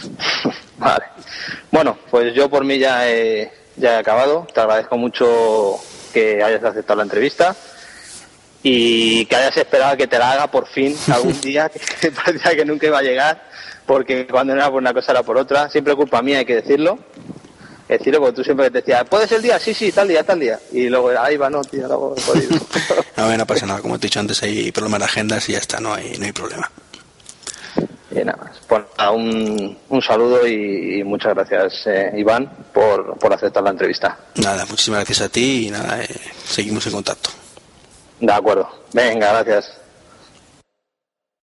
Speaker 4: Vale. Bueno, pues yo por mí ya he, ya he acabado. Te agradezco mucho que hayas aceptado la entrevista y que hayas esperado que te la haga por fin algún día, que parecía que nunca iba a llegar, porque cuando no era por una cosa era por otra. Siempre culpa mía, hay que decirlo. Decirlo porque tú siempre te decías, ¿puedes el día? Sí, sí, tal día, tal día. Y luego, ahí va, no, tío, no he podido.
Speaker 3: No, no pasa nada, como te he dicho antes, hay problemas de agendas y ya está, no hay, no hay problema.
Speaker 4: Y nada más. Pues nada, un, un saludo y, y muchas gracias, eh, Iván, por, por aceptar la entrevista.
Speaker 3: Nada, muchísimas gracias a ti y nada, eh, seguimos en contacto.
Speaker 4: De acuerdo. Venga, gracias.